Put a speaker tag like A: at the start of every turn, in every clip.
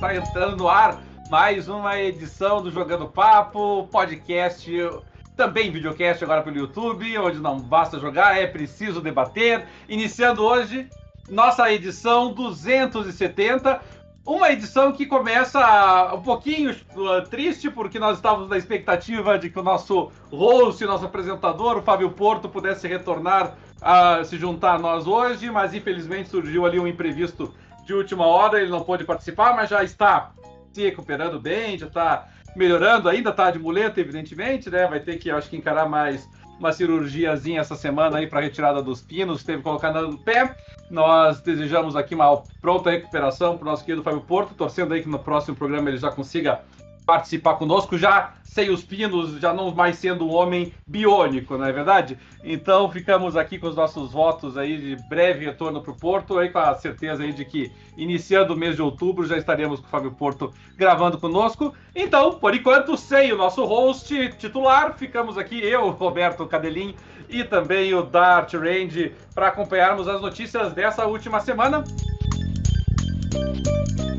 A: está entrando no ar mais uma edição do Jogando Papo, podcast, também videocast agora pelo YouTube, onde não basta jogar, é preciso debater. Iniciando hoje nossa edição 270, uma edição que começa um pouquinho eh, triste, porque nós estávamos na expectativa de que o nosso host, nosso apresentador, o Fábio Porto, pudesse retornar a se juntar a nós hoje, mas infelizmente surgiu ali um imprevisto de última hora ele não pôde participar, mas já está se recuperando bem, já está melhorando, ainda está de muleta, evidentemente, né? Vai ter que, acho que, encarar mais uma cirurgiazinha essa semana aí para retirada dos pinos, teve que colocar no pé. Nós desejamos aqui uma pronta recuperação para o nosso querido Fábio Porto, torcendo aí que no próximo programa ele já consiga participar conosco, já sem os pinos, já não mais sendo um homem biônico, não é verdade? Então ficamos aqui com os nossos votos aí de breve retorno para o Porto, aí com a certeza aí de que iniciando o mês de outubro já estaremos com o Fábio Porto gravando conosco. Então, por enquanto, sem o nosso host titular, ficamos aqui eu, Roberto Cadelin e também o Dart Range para acompanharmos as notícias dessa última semana. Música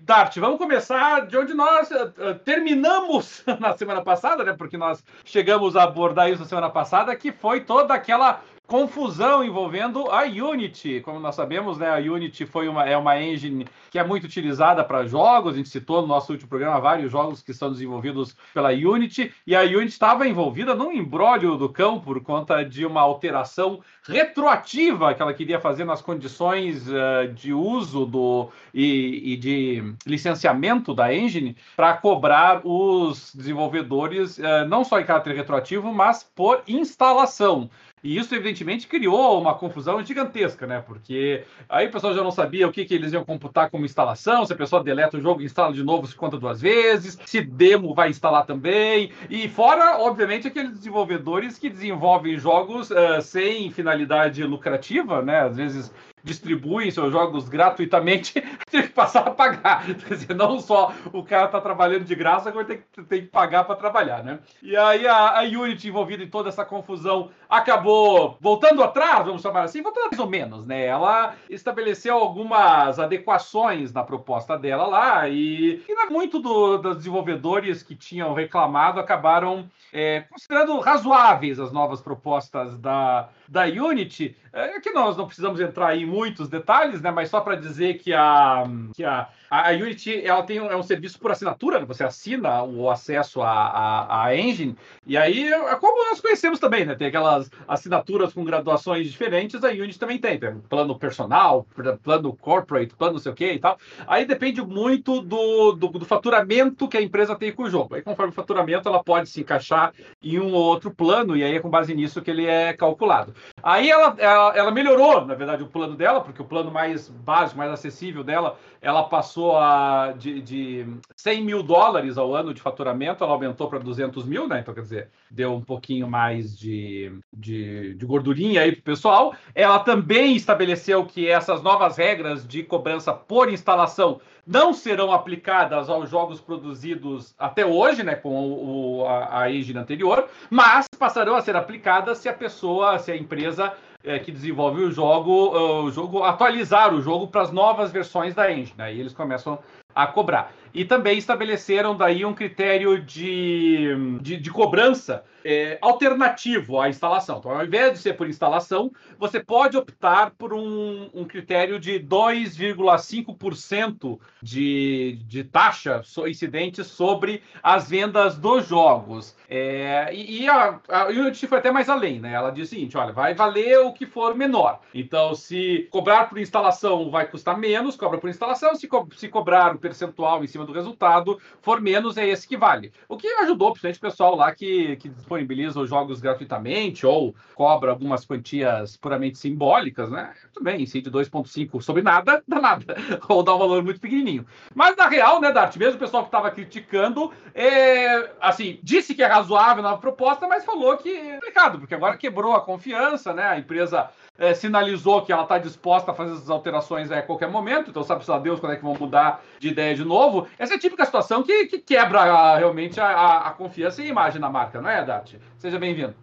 A: Dart, vamos começar de onde nós uh, terminamos na semana passada, né? Porque nós chegamos a abordar isso na semana passada, que foi toda aquela confusão envolvendo a Unity. Como nós sabemos, né, a Unity foi uma, é uma engine que é muito utilizada para jogos. A gente citou no nosso último programa vários jogos que são desenvolvidos pela Unity. E a Unity estava envolvida num embrólio do cão por conta de uma alteração retroativa que ela queria fazer nas condições uh, de uso do e, e, de licenciamento da engine para cobrar os desenvolvedores uh, não só em caráter retroativo, mas por instalação. E isso, evidentemente, criou uma confusão gigantesca, né? Porque aí o pessoal já não sabia o que, que eles iam computar como instalação, se a pessoa deleta o jogo e instala de novo, se conta duas vezes, se demo vai instalar também. E fora, obviamente, aqueles desenvolvedores que desenvolvem jogos uh, sem finalização finalidade lucrativa, né? Às vezes distribuem seus jogos gratuitamente, tem que passar a pagar. Quer dizer, não só o cara está trabalhando de graça, agora tem, tem que pagar para trabalhar, né? E aí a, a Unity envolvida em toda essa confusão acabou voltando atrás, vamos chamar assim, voltando mais ou menos, né? Ela estabeleceu algumas adequações na proposta dela lá e, e muito do, dos desenvolvedores que tinham reclamado acabaram é, considerando razoáveis as novas propostas da, da Unity. É, é que nós não precisamos entrar em muitos detalhes, né? Mas só para dizer que a, que a, a Unity ela tem um, é um serviço por assinatura, né? você assina o acesso à, a engine, e aí, é como nós conhecemos também, né? Tem aquelas as assinaturas com graduações diferentes, a Unity também tem. tem plano personal, plano corporate, plano não sei o que e tal. Aí depende muito do, do, do, faturamento que a empresa tem com o jogo. Aí, conforme o faturamento, ela pode se encaixar em um ou outro plano, e aí é com base nisso que ele é calculado. Aí ela, ela, ela melhorou, na verdade, o plano dela, porque o plano mais básico, mais acessível dela, ela passou a, de, de 100 mil dólares ao ano de faturamento, ela aumentou para 200 mil, né? Então, quer dizer, deu um pouquinho mais de, de, de gordurinha aí para o pessoal. Ela também estabeleceu que essas novas regras de cobrança por instalação não serão aplicadas aos jogos produzidos até hoje, né, com o, a, a anterior, mas passarão a ser aplicadas se a pessoa, se a empresa é, que desenvolve o jogo, eh, o jogo atualizar o jogo para as novas versões da engine. Aí né, eles começam a cobrar e também estabeleceram daí um critério de, de, de cobrança é, alternativo à instalação. Então, ao invés de ser por instalação, você pode optar por um, um critério de 2,5% de, de taxa incidente sobre as vendas dos jogos. É, e, e a, a Unity foi até mais além, né? Ela disse o seguinte: olha, vai valer o que for menor. Então, se cobrar por instalação vai custar menos, cobra por instalação, se, co se cobrar o um percentual em cima cima do resultado for menos, é esse que vale. O que ajudou, principalmente, o pessoal lá que, que disponibiliza os jogos gratuitamente ou cobra algumas quantias puramente simbólicas, né? Tudo bem, se de 2,5 sobre nada, dá nada. Ou dá um valor muito pequenininho. Mas, na real, né, Dart, mesmo o pessoal que estava criticando, é, assim, disse que é razoável nova proposta, mas falou que é complicado, porque agora quebrou a confiança, né? A empresa é, sinalizou que ela está disposta a fazer essas alterações é, a qualquer momento, então sabe-se lá Deus quando é que vão mudar de ideia de novo. Essa é a típica situação que, que quebra ah, a, realmente a, a, confiança e a imagem da marca, não é, Dart? Seja bem-vindo.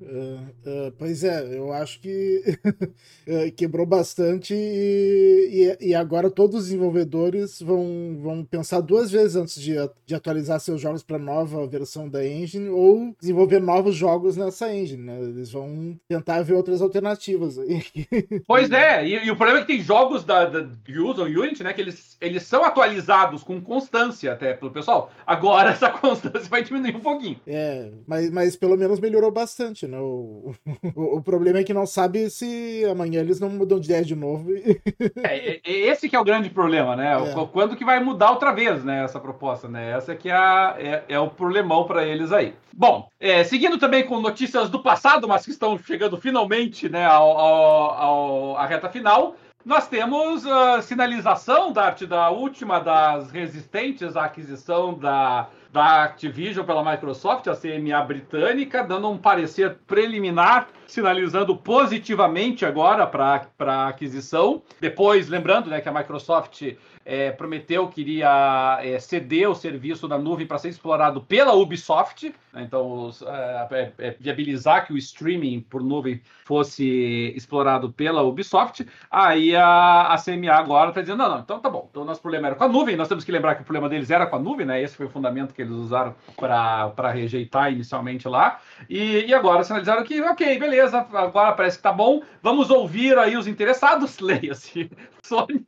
B: Uh, uh, pois é, eu acho que eh, quebrou bastante e, e, e, agora todos os desenvolvedores vão, vão pensar duas vezes antes de, de atualizar seus jogos para nova versão da engine ou desenvolver novos jogos nessa engine. Né? Eles vão tentar ver outras alternativas.
A: pois é, e, e, o problema é que tem jogos da, da, que usam Unity, né? Que eles, eles são atualizados com constância até pelo pessoal. Agora essa constância vai diminuir um pouquinho.
B: É, mas, mas pelo menos melhorou bastante, né? O, o, o, problema é que não sabe se amanhã eles não mudam de ideia de novo.
A: É, esse que é o grande problema, né? É. Quando que vai mudar outra vez, né? Essa proposta, né? Essa é que é, a, é, é o problemão para eles aí. Bom, é, seguindo também com notícias do passado, mas que estão chegando finalmente, né? Ao, ao, ao à reta final nós temos a ah, sinalização da arte da última das resistentes à aquisição da da Activision pela Microsoft, a CMA britânica, dando um parecer preliminar, sinalizando positivamente agora para a aquisição. Depois, lembrando né, que a Microsoft é, prometeu que iria é, ceder o serviço da nuvem para ser explorado pela Ubisoft, né, então é, é, é, viabilizar que o streaming por nuvem fosse explorado pela Ubisoft. Aí a, a CMA agora está dizendo: não, não, então tá bom, então o nosso problema era com a nuvem, nós temos que lembrar que o problema deles era com a nuvem, né? Esse foi o fundamento que eles usaram para rejeitar inicialmente lá. E, e, agora sinalizaram que, ok, beleza, agora parece que está bom, vamos ouvir aí os interessados, leia-se, Sony,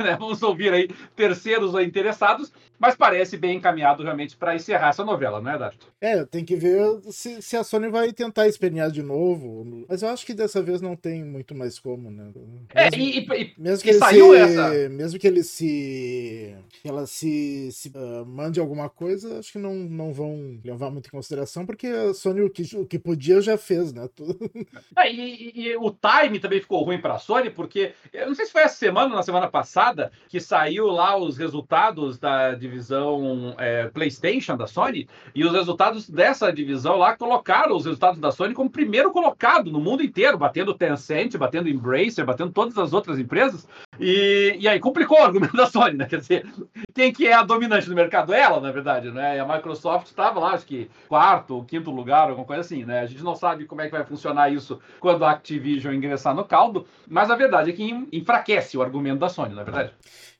A: né? vamos ouvir aí terceiros interessados mas parece bem encaminhado realmente para encerrar essa novela,
B: não é,
A: Dato?
B: É, tem que ver se, se, a Sony vai tentar espernear de novo. Mas eu acho que dessa vez não tem muito mais como, né? É, mesmo, é, e, e, mesmo que e saiu se, essa. Mesmo que ele se. Que ela se, se uh, mande alguma coisa, acho que não, não vão levar muito em consideração, porque a Sony o que, o que podia já fez, né?
A: é, e, e, o time também ficou ruim para a Sony, porque. Eu não sei se foi essa semana ou na semana passada que saiu lá os resultados da, de divisão é, PlayStation da Sony, e os resultados dessa divisão lá colocaram os resultados da Sony como primeiro colocado no mundo inteiro, batendo Tencent, batendo Embracer, batendo todas as outras empresas, e, e aí complicou o argumento da Sony, né? Quer dizer, quem que é a dominante do mercado? É ela, na verdade, né? E a Microsoft estava lá, acho que quarto ou quinto lugar, alguma coisa assim, né? A gente não sabe como é que vai funcionar isso quando a Activision ingressar no caldo, mas a verdade é que enfraquece o argumento da Sony, na é verdade.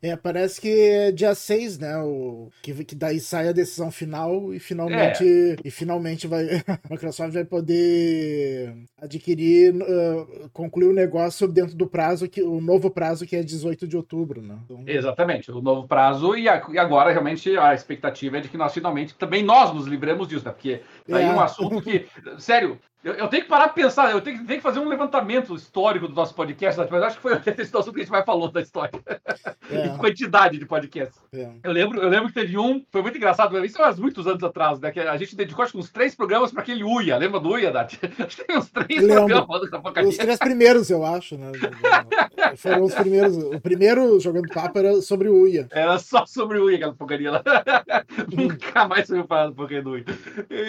B: É, parece que é dia 6, né? O, que, que daí sai a decisão final e finalmente, é. e finalmente vai, a Microsoft vai poder adquirir, uh, concluir o negócio dentro do prazo, que, o novo prazo que é 18 de outubro,
A: né? Então... Exatamente, o novo prazo, e, a, e, agora realmente a expectativa é de que nós finalmente, também nós nos livremos disso, né? Porque tá é. um assunto que, sério, eu, eu, tenho que parar de pensar, eu tenho, tenho, que fazer um levantamento histórico do nosso podcast, mas acho que foi essa situação que a gente vai falou da história. É. quantidade de podcasts. É. Eu, lembro, eu lembro que teve um, foi muito engraçado, isso há muitos anos atrás, né? Que a gente dedicou acho, uns três programas para aquele Uia. Lembra do Uia, Dati?
B: Acho que tem uns três programas Os três primeiros, eu acho, né? Foram os primeiros. O primeiro jogando papo era sobre o Uia.
A: Era só sobre o Uia, aquela porcaria lá. Nunca mais foi o do porcaria do Uia.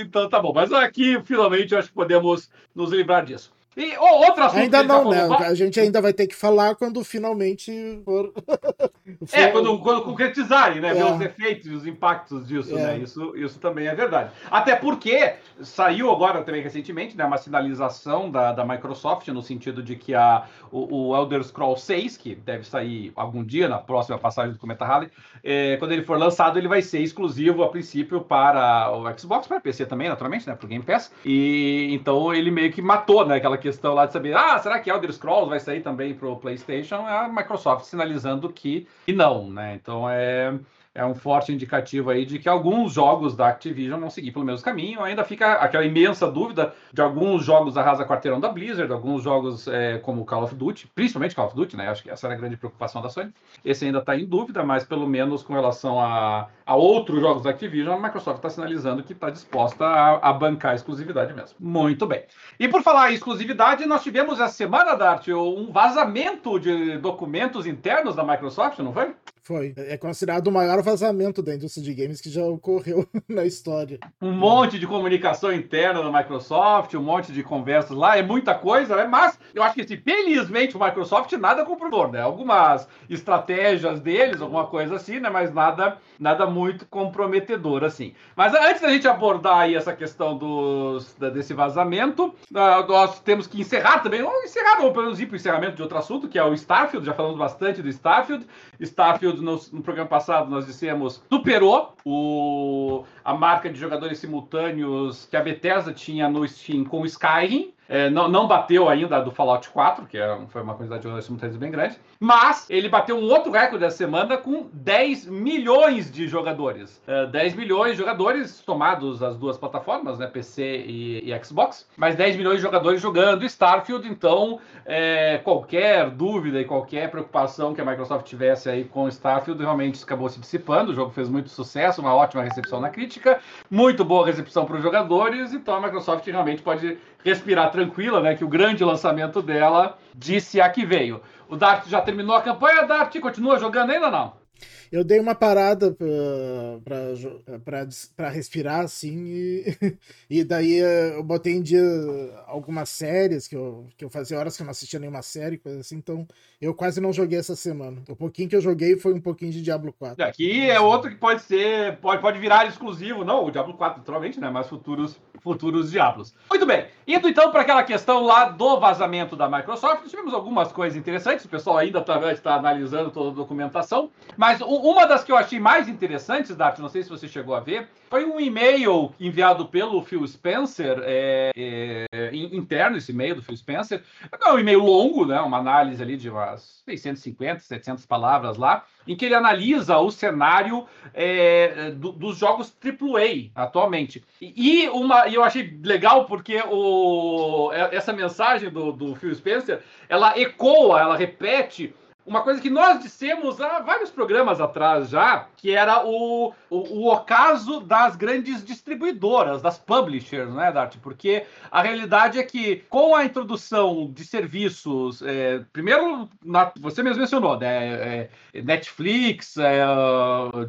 A: Então tá bom, mas aqui finalmente eu acho que podemos podemos nos livrar disso.
B: E oh, Ainda tá não, tá né? A gente ainda vai ter que falar quando finalmente for.
A: é, quando, quando concretizarem, né? É. Ver os é. efeitos e os impactos disso, né? é. né? Isso, isso também é verdade. Até porque saiu agora também recentemente, né? Uma sinalização da, da Microsoft no sentido de que a, o, o Elder Scrolls 6, que deve sair algum dia na próxima passagem do Cometa Halley, é, quando ele for lançado, ele vai ser exclusivo a princípio para o Xbox, para PC também, naturalmente, né? Para o Game Pass. E então ele meio que matou, né? Aquela questão lá de saber, ah, será que Elder Scrolls vai sair também para o PlayStation? É a Microsoft sinalizando que, que não, né? Então é é um forte indicativo aí de que alguns jogos da Activision vão seguir pelo mesmo caminho. Ainda fica aquela imensa dúvida de alguns jogos da Raza Quarteirão da Blizzard, alguns jogos é, como Call of Duty, principalmente Call of Duty, né? Acho que essa era a grande preocupação da Sony. Esse ainda está em dúvida, mas pelo menos com relação a, a outros jogos da Activision, a Microsoft está sinalizando que está disposta a, a bancar a exclusividade mesmo. Muito bem. E por falar em exclusividade, nós tivemos a semana da arte um vazamento de documentos internos da Microsoft, não foi?
B: Foi. É considerado o maior vazamento da indústria de games que já ocorreu na história.
A: Um monte de comunicação interna da Microsoft, um monte de conversas lá, é muita coisa, né? Mas eu acho que, assim, felizmente, o Microsoft nada comprovou, né? Algumas estratégias deles, alguma coisa assim, né? Mas nada, nada muito comprometedor, assim. Mas antes da gente abordar aí essa questão dos, desse vazamento, ah, nós temos que encerrar também, ou encerrar, ou pelo menos ir para o encerramento de outro assunto, que é o Starfield, já falamos bastante do Starfield. Starfield no, no, programa passado, nós dissemos, superou o, a marca de jogadores simultâneos que a Bethesda tinha no Steam com o Skyrim. É, não, não bateu ainda do Fallout 4, que é, foi uma quantidade de jogadores simultâneas bem grande, mas ele bateu um outro recorde essa semana com 10 milhões de jogadores. É, 10 milhões de jogadores tomados as duas plataformas, né, PC e, e Xbox, mas 10 milhões de jogadores jogando Starfield, então é, qualquer dúvida e qualquer preocupação que a Microsoft tivesse aí com Starfield realmente acabou se dissipando, o jogo fez muito sucesso, uma ótima recepção na crítica, muito boa recepção para os jogadores, então a Microsoft realmente pode respirar tranquila, né? Que o grande lançamento dela disse a que veio. O Dart já terminou a campanha, Dart continua jogando ainda não?
B: Eu dei uma parada ah, para respirar, assim, e, e, daí eu botei em dia algumas séries que eu, que eu fazia horas que eu não assistia nenhuma série, coisa assim, então eu quase não joguei essa semana. O pouquinho que eu joguei foi um pouquinho de Diablo 4.
A: Aqui é outro que pode ser, pode, pode virar exclusivo, não, o Diablo 4, naturalmente, né? Mas futuros, futuros Diablos. Muito bem, indo então para aquela questão lá do vazamento da Microsoft, tivemos algumas coisas interessantes, o pessoal ainda está né, tá analisando toda a documentação, mas o uma das que eu achei mais interessantes, Dart, não sei se você chegou a ver, foi um e-mail enviado pelo Phil Spencer, é, é, interno esse e-mail do Phil Spencer. É um e-mail longo, né? uma análise ali de umas 650, 700 palavras lá, em que ele analisa o cenário é, do, dos jogos AAA atualmente. E uma, eu achei legal porque o, é, essa mensagem do, do Phil Spencer, ela ecoa, ela repete uma coisa que nós dissemos há vários programas atrás já, que era o, o, o ocaso das grandes distribuidoras, das publishers, né, Dart? Porque a realidade é que com a introdução de serviços, é, primeiro, na, você mesmo mencionou, né, é, é Netflix, é,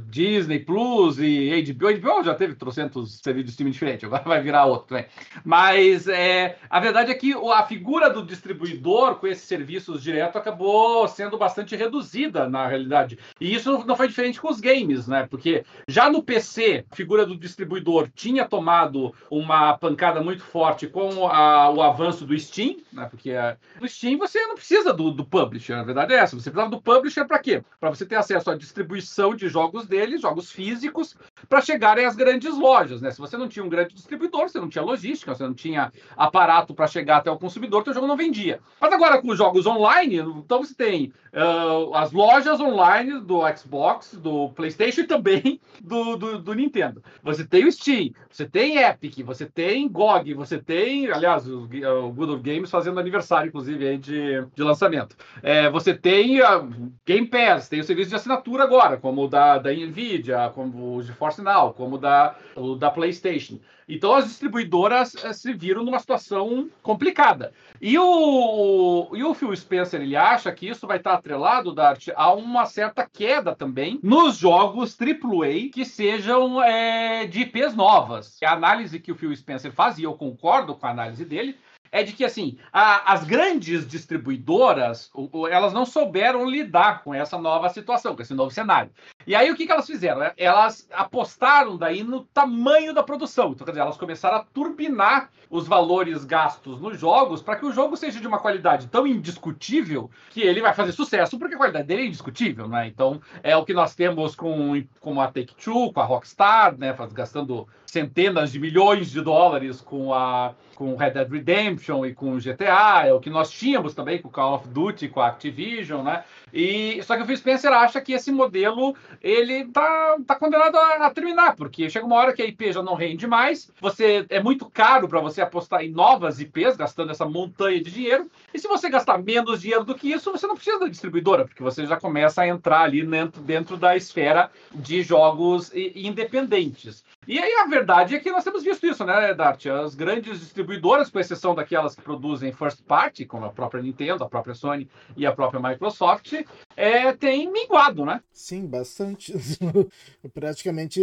A: Disney Plus e HBO, HBO já teve trocentos serviços de streaming diferente, agora vai virar outro também. Mas é, a verdade é que a figura do distribuidor com esses serviços direto acabou sendo bastante bastante reduzida na realidade. E isso não foi diferente com os games, né? Porque já no PC, a figura do distribuidor tinha tomado uma pancada muito forte com a, o avanço do Steam, né? Porque a, é, no Steam você não precisa do, do publisher, na verdade é essa. Você precisava do publisher para quê? Para você ter acesso à distribuição de jogos dele, jogos físicos, para chegarem às grandes lojas, né? Se você não tinha um grande distribuidor, você não tinha logística, você não tinha aparato para chegar até o consumidor, o jogo não vendia. Mas agora com os jogos online, então você tem uh, as lojas online do Xbox, do PlayStation e também do, do, do, Nintendo. Você tem o Steam, você tem Epic, você tem GOG, você tem, aliás, o, o Good of Games fazendo aniversário, inclusive, aí de, de lançamento. É, você tem a Game Pass, tem o serviço de assinatura agora, como o da, da Nvidia, como o GeForce sinal Now, como da, da PlayStation. Então as distribuidoras eh, se viram numa situação complicada. E o, e o Phil Spencer ele acha que isso vai estar atrelado, Dart, a uma certa queda também nos jogos AAA que sejam é, de IPs novas. A análise que o Phil Spencer faz, e eu concordo com a análise dele, é de que assim a, as grandes distribuidoras elas não souberam lidar com essa nova situação, com esse novo cenário. E aí o que, que elas fizeram? Né? Elas apostaram daí no tamanho da produção. Então, quer dizer, elas começaram a turbinar os valores gastos nos jogos para que o jogo seja de uma qualidade tão indiscutível que ele vai fazer sucesso, porque a qualidade dele é indiscutível, né? Então, é o que nós temos com, com a Take-Two, com a Rockstar, né? Gastando centenas de milhões de dólares com a com Red Dead Redemption e com GTA, é o que nós tínhamos também com Call of Duty, com a Activision, né? E só que o Phil Spencer acha que esse modelo ele tá, tá condenado a, a terminar, porque chega uma hora que a IP já não rende mais, você é muito caro para você apostar em novas IPs, gastando essa montanha de dinheiro. E se você gastar menos dinheiro do que isso, você não precisa da distribuidora, porque você já começa a entrar ali dentro, dentro da esfera de jogos independentes. E aí a verdade é que nós temos visto isso, né, Dart? As grandes distribuidoras, com exceção daquelas que produzem first party, como a própria Nintendo, a própria Sony e a própria Microsoft, é, tem minguado, né?
B: Sim, bastante. Praticamente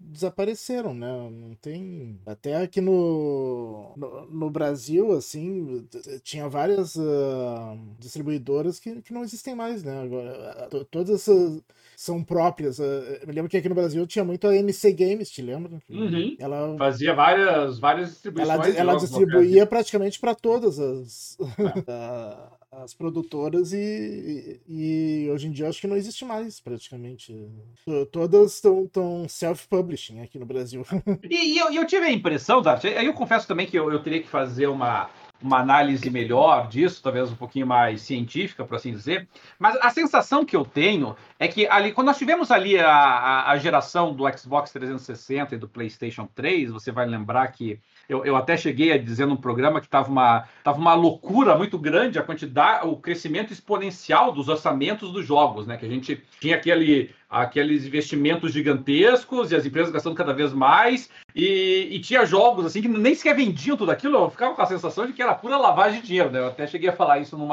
B: desapareceram, né? Não tem. Até aqui no, no, no Brasil, assim, tinha várias uh, distribuidoras que, que não existem mais, né? Agora, ah, todas essas são próprias. Ah, eu me lembro que aqui no Brasil tinha muito a MC Games, te lembra?
A: Uhum.
B: Ela fazia várias, várias distribuições. Ela, ela distribuía praticamente para todas as. É. as produtoras e, e, e, hoje em dia acho que não existe mais praticamente. Todas estão self-publishing aqui no Brasil.
A: E, e eu, eu, tive a impressão, Dart, eu confesso também que eu, eu teria que fazer uma uma análise melhor disso, talvez um pouquinho mais científica, por assim dizer. Mas a sensação que eu tenho é que ali, quando nós tivemos ali a, a, a geração do Xbox 360 e do PlayStation 3, você vai lembrar que eu, eu até cheguei a dizer num programa que estava uma, tava uma loucura muito grande a quantidade, o crescimento exponencial dos orçamentos dos jogos, né? Que a gente tinha aquele aqueles investimentos gigantescos e as empresas gastando cada vez mais. E, e, tinha jogos assim que nem sequer vendiam tudo aquilo, eu ficava com a sensação de que era pura lavagem de dinheiro, né? Eu até cheguei a falar isso num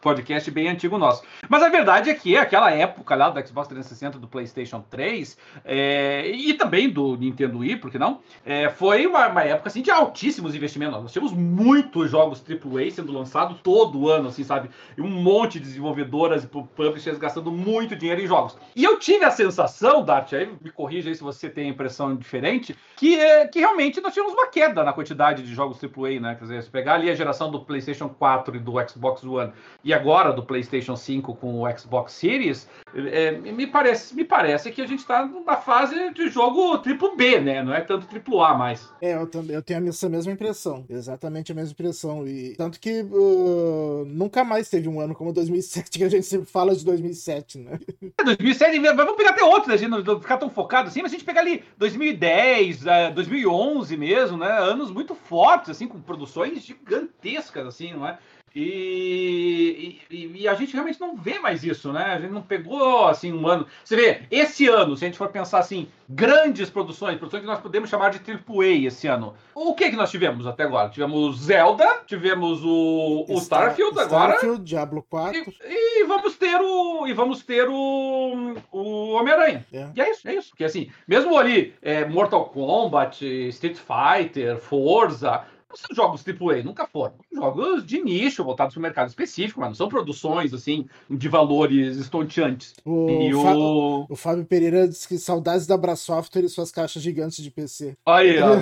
A: podcast bem antigo nosso. Mas a verdade é que aquela época lá do Xbox 360, do PlayStation 3 é, e também do Nintendo Wii, por que não? É, foi uma, uma, época assim de altíssimos investimentos. Nós tínhamos muitos jogos AAA sendo lançados todo ano, assim, sabe? E um monte de desenvolvedoras e publishers gastando muito dinheiro em jogos. E eu tive a sensação, Dart, aí me corrija aí se você tem a impressão diferente, que, é, que realmente nós tivemos uma queda na quantidade de jogos AAA, né? Quer dizer, se pegar ali a geração do PlayStation 4 e do Xbox One e agora do PlayStation 5 com o Xbox Series, é, me, parece, me parece que a gente está na fase de jogo triplo B, né? Não é tanto triplo A mais. É,
B: eu também eu tenho essa mesma impressão, exatamente a mesma impressão. E tanto que uh, nunca mais teve um ano como 2007, que a gente sempre fala de 2007, né?
A: 2007, vamos pegar até outros né? outras, não ficar tão focado assim, mas a gente pegar ali 2010, 2011 é, mesmo, né? Anos muito fortes, assim, com produções gigantescas, assim, não é? E, e, e, a gente realmente não vê mais isso, né? A gente não pegou assim um ano. Você vê, esse ano, se a gente for pensar assim, grandes produções, produções que nós podemos chamar de AAA esse ano. O que é que nós tivemos até agora? Tivemos Zelda, tivemos o, o Star, Starfield agora. Starfield,
B: Diablo
A: 4. E, e, vamos ter o. E vamos ter o, o Homem-Aranha. É. E é isso, é isso. Porque assim, mesmo ali, é, Mortal Kombat, Street Fighter, Forza não são jogos AAA, nunca foram. Jogos de nicho, voltados para o mercado específico, mas não são produções, assim, de valores estonteantes.
B: O, e o... Fábio, o Fábio Pereira disse que saudades da Brasoftware e suas caixas gigantes de PC.
A: Aí, ó,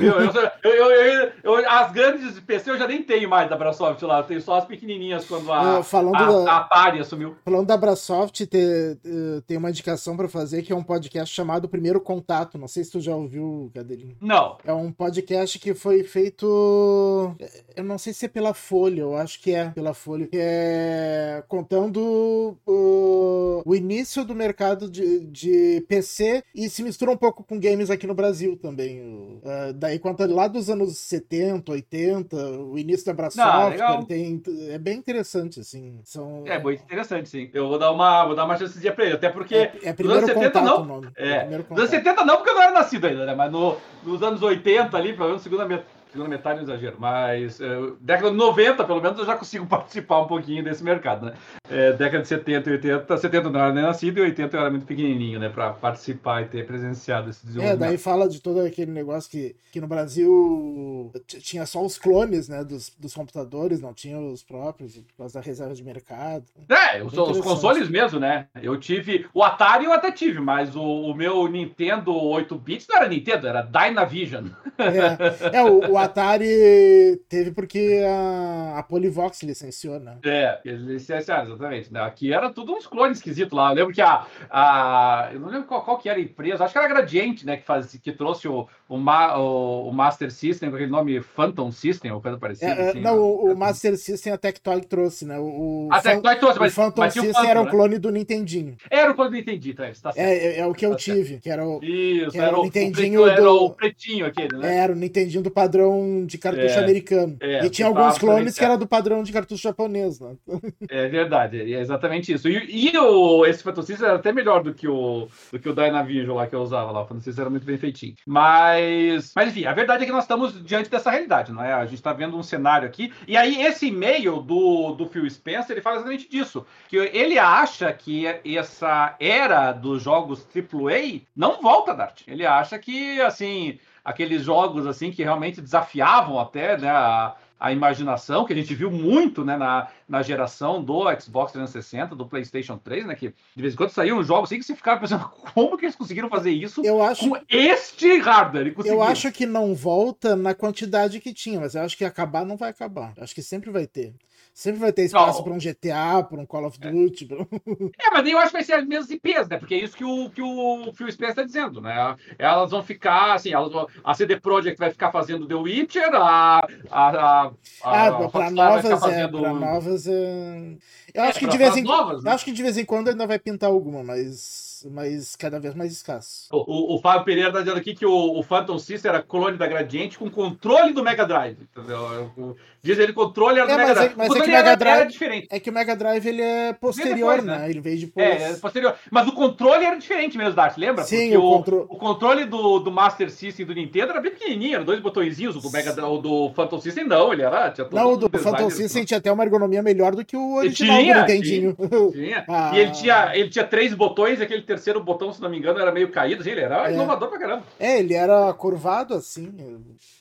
A: Eu, eu, eu, as grandes de PC eu já nem tenho mais da Brasoft lá, eu tenho só as pequenininhas quando a, falando a, da, a Atari assumiu.
B: Falando da Brasoft, tem, tem uma indicação para fazer que é um podcast chamado Primeiro Contato, não sei se tu já ouviu, Cadeirinho.
A: Não.
B: É um podcast que foi feito eu não sei se é pela Folha, eu acho que é pela Folha. É contando o, o início do mercado de, de PC e se mistura um pouco com games aqui no Brasil também. Uh, daí conta lá dos anos 70, 80, o início da Brasoft. Ah, tem... É bem interessante, assim.
A: São... É muito interessante, sim. Eu vou dar uma, vou dar uma chancezinha pra ele, até porque.
B: É, é primeiro anos 70 contato,
A: não. É, é nos anos 70 não, porque eu não era nascido ainda, né? Mas no, nos anos 80 ali, pelo menos segunda metade segunda metade é um exagero, mas eh, década de 90, pelo menos, eu já consigo participar um pouquinho desse mercado, né? É, década de 70 e 80, 70 não era nem nascido e 80 eu era muito pequenininho, né? Para participar e ter presenciado esse
B: é, desenvolvimento. É, daí fala de todo aquele negócio que, que no Brasil tinha só os clones, né? Dos, dos computadores, não tinha os próprios, por causa da reserva de mercado.
A: É, os, os, consoles mesmo, né? Eu tive, o Atari eu até tive, mas o, o meu Nintendo 8-bits não era Nintendo, era Dynavision.
B: É, é o, o o Atari teve porque a, a Polivox licenciou, né?
A: É, eles licenciaram, exatamente. Né? Aqui era tudo uns clones esquisitos lá. Eu lembro que a. a eu não lembro qual, qual que era a empresa, acho que era a Gradiente, né? Que, faz, que trouxe o, o, Ma, o, o Master System, com aquele nome Phantom System, ou coisa parecida. É, é
B: assim, não, né? o, o, Master System a Tectoy trouxe, né? O,
A: a Tectoy trouxe, mas.
B: O Phantom mas System Phantom, era um o né? clone do Nintendinho.
A: Era o
B: clone
A: do Nintendinho, tá, tá certo. É, é, é, o que eu tá tive, que era
B: o. Isso, era, era, o Nintendinho. Pretinho, do... Era o pretinho aquele, né? Era o Nintendinho do padrão padrão de cartucho é, americano. É, e tinha alguns clones que era do padrão de cartucho japonês,
A: né? É verdade, é exatamente isso. E, e o, esse Phantosis era até melhor do que o, do que o Dynavision lá que eu usava lá. O Phantosis era muito bem feitinho. Mas, mas enfim, a verdade é que nós estamos diante dessa realidade, não é? A gente está vendo um cenário aqui. E aí, esse e-mail do, do Phil Spencer, ele fala exatamente disso. Que ele acha que essa era dos jogos AAA não volta, Dart. Ele acha que, assim, aqueles jogos assim que realmente desafiavam até né, a, a, imaginação, que a gente viu muito né, na, na geração do Xbox 360, do PlayStation 3, né, que de vez em quando saíam jogos assim que você ficava pensando como que eles conseguiram fazer isso
B: eu acho...
A: com este hardware.
B: Eu acho que não volta na quantidade que tinha, mas eu acho que acabar não vai acabar. Acho que sempre vai ter. Sempre vai ter espaço para um GTA, para um Call of é. Duty. É.
A: Pra... é, mas eu acho que vai ser menos mesmas peso, né? Porque é isso que o, que o Phil Spencer está dizendo, né? Elas vão ficar, assim, elas vão... a CD Projekt vai ficar fazendo The Witcher, a. a,
B: a, ah, a para novas, é, pra novas. É... Eu é, acho que de vez em novas, né? acho que de vez em quando ainda vai pintar alguma, mas mas, cada vez mais escasso.
A: O, o, o Fábio Pereira tá dizendo aqui que o, o Phantom System era clone da Gradiente com controle do Mega Drive. Entendeu?
B: Diz ele controle era é, do Mega é- Drive. É, mas o é que o Mega Drive era diferente. É que o Mega Drive ele é posterior, depois, né? né? Ele veio é, depois. É, é, posterior.
A: Mas o controle era diferente mesmo, Dart, lembra?
B: Sim, Porque o, contro...
A: o controle do, do Master System do Nintendo era bem pequenininho, eram dois botõezinhos. O do, Mega, o do Phantom System não, ele era.
B: Tinha todo não, o
A: do
B: Phantom System né? tinha até uma ergonomia melhor do que o original tinha, do
A: Nintendinho. Tinha, tinha. Ah. E ele tinha, ele tinha três botões, aquele terceiro botão, se não me engano, era meio caído. Ele era é. inovador pra caramba.
B: É, ele era curvado assim.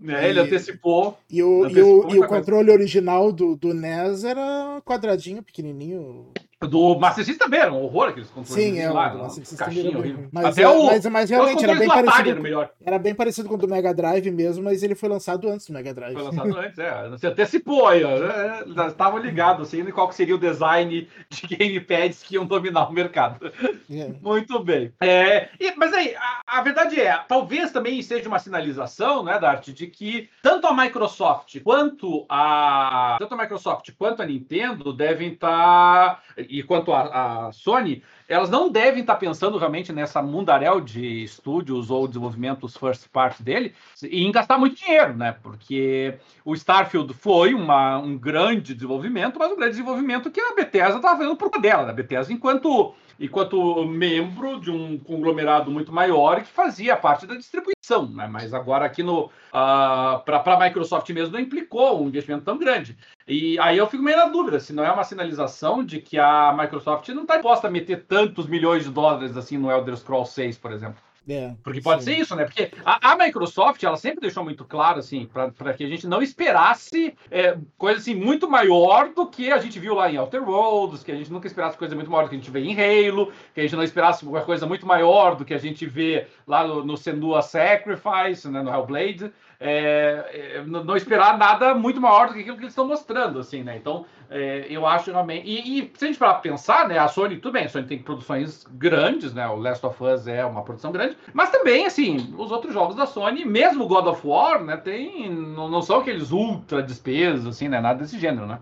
A: É, ele, antecipou.
B: E o, antecipou e o, e o controle original do, do NES era quadradinho, pequenininho.
A: Do Master System também
B: era
A: um horror aqueles controles.
B: Sim, é, lá, do Master System caixinha, mas, Até é, o, mas, mas realmente era bem parecido. Era, melhor. era bem parecido com o do Mega Drive mesmo, mas ele foi lançado antes do Mega Drive. Foi lançado antes,
A: é. Você antecipou aí, ó. Né, Estavam ligados assim, qual seria o design de gamepads que iam dominar o mercado. É. Muito bem. É, e, mas aí, a, a, verdade é, talvez também seja uma sinalização, né, Dart, de que tanto a Microsoft quanto a. Tanto a Microsoft quanto a Nintendo devem estar. Tá e quanto a, a, Sony, elas não devem estar tá pensando realmente nessa mundaréu de estúdios ou desenvolvimentos first part dele e em gastar muito dinheiro, né? Porque o Starfield foi uma, um grande desenvolvimento, mas um grande desenvolvimento que a Bethesda estava tá fazendo por dela. Né? A Bethesda, enquanto enquanto membro de um conglomerado muito maior que fazia parte da distribuição, né? mas agora aqui no uh, ah, para a Microsoft mesmo não implicou um investimento tão grande. E aí eu fico meio na dúvida se não é uma sinalização de que a Microsoft não está disposta a meter tantos milhões de dólares assim no Elder Scrolls 6, por exemplo. É, Porque pode sim. ser isso, né? Porque a, a, Microsoft, ela sempre deixou muito claro, assim, para que a gente não esperasse é, coisa, assim, muito maior do que a gente viu lá em Outer Worlds, que a gente nunca esperasse coisa muito maior do que a gente vê em Halo, que a gente não esperasse uma coisa muito maior do que a gente vê lá no, no Senua Sacrifice, né, no Hellblade é, é não esperar nada muito maior do que aquilo que eles estão mostrando, assim, né? Então, é, eu acho realmente. E, e se a gente para pensar, né? A Sony, tudo bem, a Sony tem produções grandes, né? O Last of Us é uma produção grande, mas também, assim, os outros jogos da Sony, mesmo God of War, né? Tem, não, não são aqueles ultra despesos, assim, né? Nada desse gênero, né?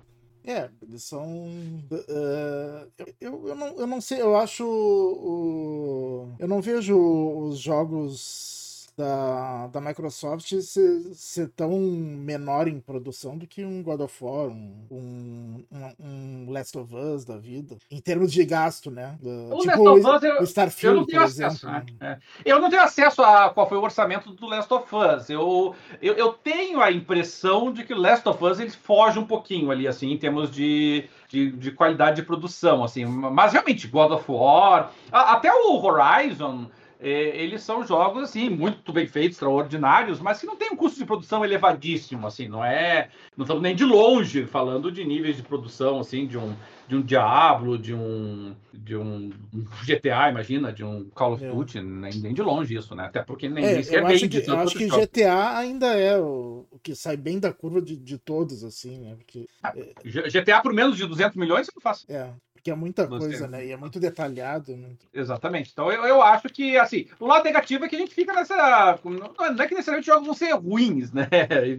B: É, eles são. Uh, eu, eu, não, eu não sei, eu acho. eu não vejo os jogos da, da Microsoft ser, ser, tão menor em produção do que um God of War, um, um, um, Last of Us da vida, em termos de gasto, né? Da, ah,
A: o tipo Last of Us, eu, Starfield, eu não tenho acesso. Né? né? é. Eu não tenho acesso a qual foi o orçamento do Last of Us. Eu, eu, eu tenho a impressão de que o Last of Us ele foge um pouquinho ali, assim, em termos de, de, de qualidade de produção, assim. Mas realmente, God of War, a, até o Horizon é, eles são jogos assim muito bem feitos, extraordinários, mas que não tem um custo de produção elevadíssimo, assim, não é, não estamos nem de longe falando de níveis de produção assim de um de um Diablo, de um de um GTA, imagina, de um Call of é. Duty, é. nem, nem, de longe isso, né? Até porque nem é,
B: sequer
A: é eu acho que,
B: eu acho que GTA ainda é o, o, que sai bem da curva de, de todos, assim, né? Porque,
A: ah, GTA por menos de 200 milhões eu não faço.
B: É que é muita Nos coisa, né? E é muito detalhado. Muito... Né?
A: Exatamente. Então eu, eu acho que, assim, o lado negativo é que a gente fica nessa. Não é, é que necessariamente jogos vão ser ruins, né?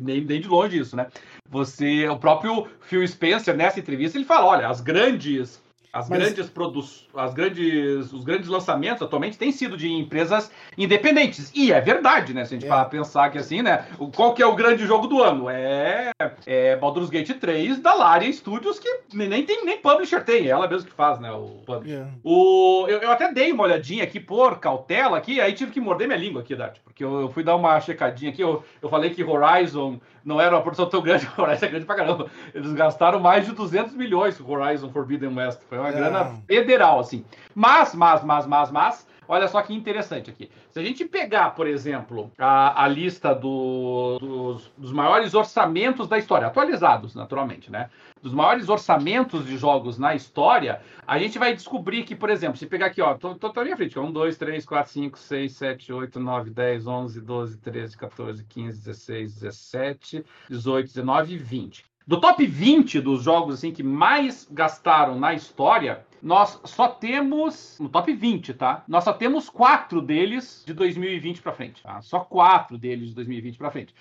A: Nem, nem de longe isso, né? Você, o próprio Phil Spencer, nessa entrevista, ele fala: olha, as grandes as Mas... grandes produções, as grandes, os grandes lançamentos atualmente têm sido de empresas independentes. E é verdade, né? Se a gente é. Para pensar que assim, né? Qual que é o grande jogo do ano? É, é Baldur's Gate 3 da Larian Studios, que nem tem, nem publisher tem, é ela mesmo que faz, né? O publisher. É. O, eu, eu, até dei uma olhadinha aqui por cautela aqui, aí tive que morder minha língua aqui, Dart, porque eu, eu fui dar uma checadinha aqui, eu, eu falei que Horizon não era uma produção tão grande, o Horizon é grande pra caramba. Eles gastaram mais de 200 milhões com o Horizon Forbidden West. Foi uma é. grana federal, assim. Mas, mas, mas, mas, mas, olha só que interessante aqui. Se a gente pegar, por exemplo, a, a lista do, dos, dos maiores orçamentos da história, atualizados, naturalmente, né? dos maiores orçamentos de jogos na história, a gente vai descobrir que, por exemplo, se pegar aqui, ó, tô, tô, tô na minha frente, 1, 2, 3, 4, 5, 6, 7, 8, 9, 10, 11, 12, 13, 14, 15, 16, 17, 18, 19 e 20. Do top 20 dos jogos assim que mais gastaram na história, nós só temos no top 20, tá? Nós só temos quatro deles de 2020 para frente, tá? Só quatro deles de 2020 para frente.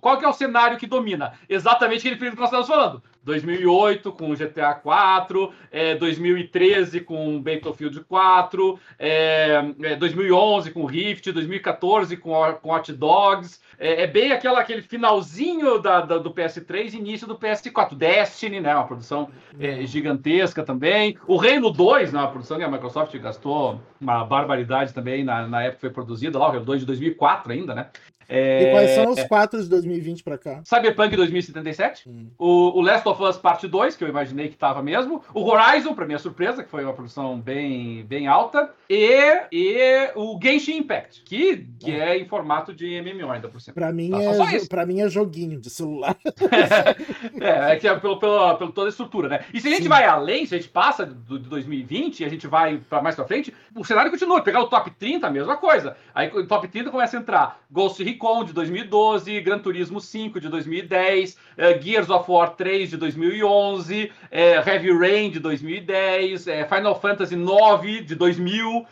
A: Qual que é o cenário que domina? Exatamente aquele período que nós estamos falando. 2008 com GTA 4, é, 2013 com Battlefield 4, é, é, 2011 com Rift, 2014 com, com Hot Dogs. É, é, bem aquela, aquele finalzinho da, da, do PS3 início do PS4. Destiny, né? Uma produção é, gigantesca também. O Reino 2, né? Uma produção que a Microsoft gastou uma barbaridade também na, na época que foi produzida, lá é o Reino 2 de 2004 ainda, né? É...
B: E quais é, são os é. quatro de 2020 para cá?
A: Cyberpunk 2077, hum. o, o, Last of Us Parte 2, que eu imaginei que tava mesmo, o Horizon, para minha surpresa, que foi uma produção bem, bem alta, e, e o Genshin Impact, que, que é, é em formato de MMO ainda por cima. Para
B: mim, tá, é, pra
A: mim é joguinho de celular. é, é, que é pelo, pelo, pelo toda a estrutura, né? E se a gente Sim. vai além, se a gente passa do, de 2020 e a gente vai para mais para frente, o cenário continua. Pegar o top 30, a mesma coisa. Aí o top 30 começa a entrar Ghost Recon, Recon de 2012, Gran Turismo 5 de 2010, uh, eh, Gears of War 3 de 2011, uh, eh, Heavy Rain de 2010, uh, eh, Final Fantasy 9 de 2000,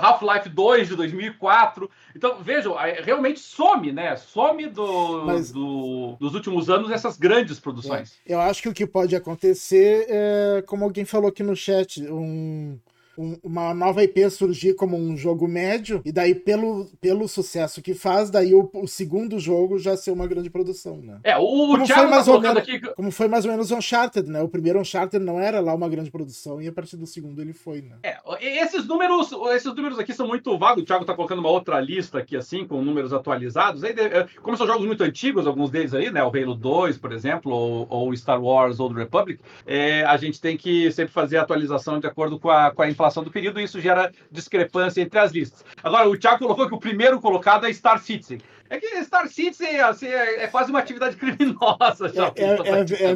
A: Half-Life 2 de 2004. Então, vejam, realmente some, né? Some do, Mas... do, dos últimos anos essas grandes produções.
B: É. Eu acho que o que pode acontecer é, como alguém falou aqui no chat, um um, uma nova IP surgir como um jogo médio, e daí, pelo, pelo sucesso que faz, daí o, o segundo jogo já ser uma grande produção, né?
A: É, o como Thiago foi tá mais tá ou menos, aqui... Como foi mais ou menos Uncharted, né? O primeiro Uncharted não era lá uma grande produção, e a partir do segundo ele foi, né? É, esses números, esses números aqui são muito vagos, o Thiago tá colocando uma outra lista aqui, assim, com números atualizados. Aí, eh, como são jogos muito antigos, alguns deles aí, né? O Halo 2, por exemplo, ou, ou Star Wars Old Republic, é, a gente tem que sempre fazer a atualização de acordo com a, com a inflação relação do período, e isso gera discrepância entre as listas. Agora, o Thiago colocou que o primeiro colocado é Star Citizen. É que Star Citizen assim, é, é quase uma atividade criminosa. Já, é,
B: é, é,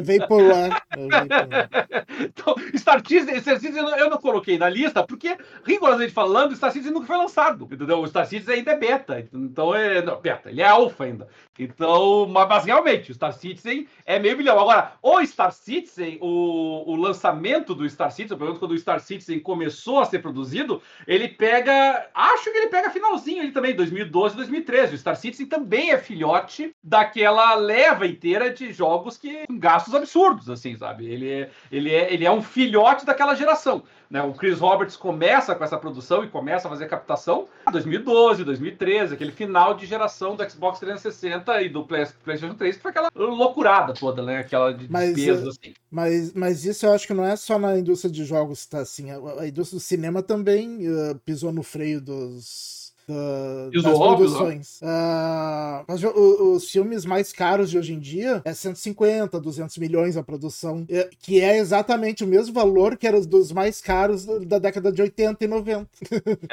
B: é então,
A: Star Citizen, Star Citizen eu não coloquei na lista, porque, rigorosamente falando, Star Citizen nunca foi lançado. Entendeu? O Star Citizen ainda é beta. Então, é, não, beta, ele é alfa ainda. Então, mas realmente, o Star Citizen é meio milhão. Agora, o Star Citizen, o, o lançamento do Star Citizen, pelo menos quando o Star Citizen começou a ser produzido, ele pega. Acho que ele pega finalzinho ali também, 2012, 2013. O Star Citizen também é filhote daquela leva inteira de jogos que gastos absurdos, assim, sabe? Ele, é, ele, é, ele é um filhote daquela geração. Né? O Chris Roberts começa com essa produção e começa a fazer captação em 2012, 2013, aquele final de geração do Xbox 360 e do PlayStation 3, que foi aquela loucurada toda, né? Aquela de peso. despesa, eh,
B: assim. Mas, mas isso eu acho que não é só na indústria de jogos, tá assim. A, a indústria do cinema também uh, pisou no freio dos
A: da, das produções.
B: Uh, mas, os filmes mais caros de hoje em dia é 150, 200 milhões a produção, é, que é exatamente o mesmo valor que era dos mais caros da década de 80 e 90.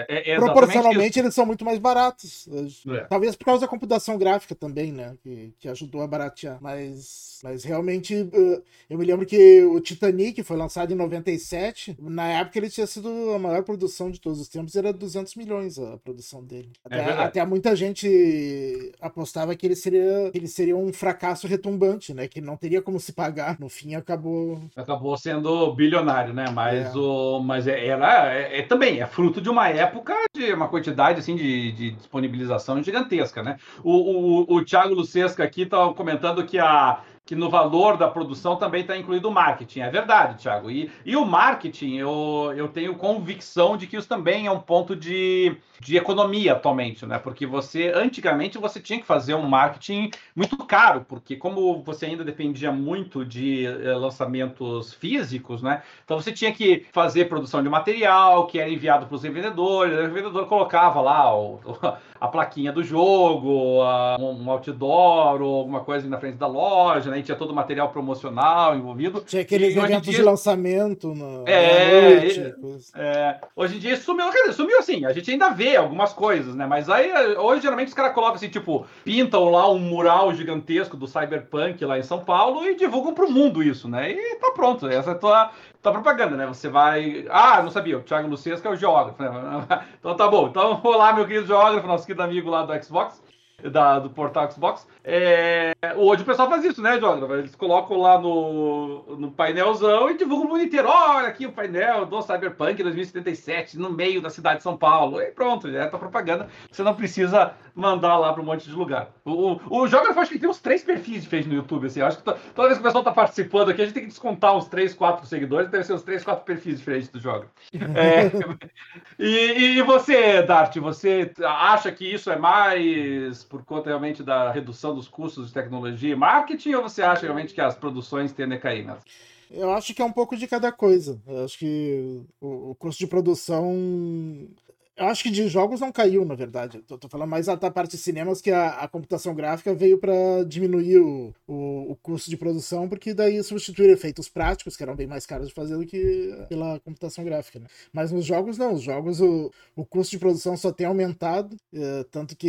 B: É, é, é Proporcionalmente, isso. eles são muito mais baratos. É. Talvez por causa da computação gráfica também, né? Que, que ajudou a baratear. Mas mas realmente, eh, eu me lembro que o Titanic foi lançado em 97. Na época ele tinha sido a maior produção de todos os tempos, era 200 milhões a produção dele. É até, é até muita gente apostava que ele seria, que ele seria um fracasso retumbante, né? Que não teria como se pagar. No fim, acabou.
A: Acabou sendo bilionário, né? Mas, é. o, mas é, era. É, é, também é fruto de uma época de uma quantidade assim, de, de disponibilização gigantesca, né? O, o, o Thiago Lucesca aqui estava tá comentando que a que no valor da produção também está incluído o marketing. É verdade, Thiago. E, e o marketing, eu, eu tenho convicção de que isso também é um ponto de, de economia atualmente, né? Porque você, antigamente, você tinha que fazer um marketing muito caro, porque como você ainda dependia muito de eh, lançamentos físicos, né? Então você tinha que fazer produção de material que era enviado para os revendedores, o revendedor colocava lá o, o a plaquinha do jogo, a, um outdoor ou alguma coisa na frente da loja, né? E tinha todo o material promocional envolvido. Tinha
B: aquele e, dia... de lançamento
A: no... é, na noite. É, assim. é, hoje em dia sumiu, dizer, sumiu assim, a gente ainda vê algumas coisas, né? Mas aí hoje geralmente os caras colocam assim, tipo, pintam lá um mural gigantesco do Cyberpunk lá em São Paulo e divulgam pro mundo isso, né? E tá pronto, essa é a tua, propaganda, né? Você vai. Ah, não sabia, o Thiago que é o geógrafo, né? Então tá bom, então olá, meu querido geógrafo, nosso querido é amigo lá do Xbox da, do portal Xbox. É, hoje o pessoal faz isso, né, Jonathan? Eles colocam lá no, no painelzão e divulgam o mundo inteiro. Olha aqui o painel do Cyberpunk 2077 no meio da cidade de São Paulo. E pronto, já é tá propaganda. Você não precisa mandar lá para um monte de lugar. O, Jógrafo acho que tem uns três perfis de fez no YouTube, assim. Eu acho que to, toda vez que o pessoal tá participando aqui, a gente tem que descontar uns três, quatro seguidores, deve ser uns três, quatro perfis diferentes do Jógrafo. É, e, e você, Dart, você acha que isso é mais por conta realmente da redução dos custos de tecnologia e marketing, ou você acha realmente que as produções tendem a cair,
B: Eu acho que é um pouco de cada coisa. Eu acho que o, o custo de produção eu acho que de jogos não caiu, na verdade. tô, tô falando mais da parte de cinemas que a, a computação gráfica veio para diminuir o, o, o, custo de produção, porque daí substituíram efeitos práticos, que eram bem mais caros de fazer do que pela computação gráfica. Né? Mas nos jogos, não. Os jogos, o, o custo de produção só tem aumentado, é, tanto que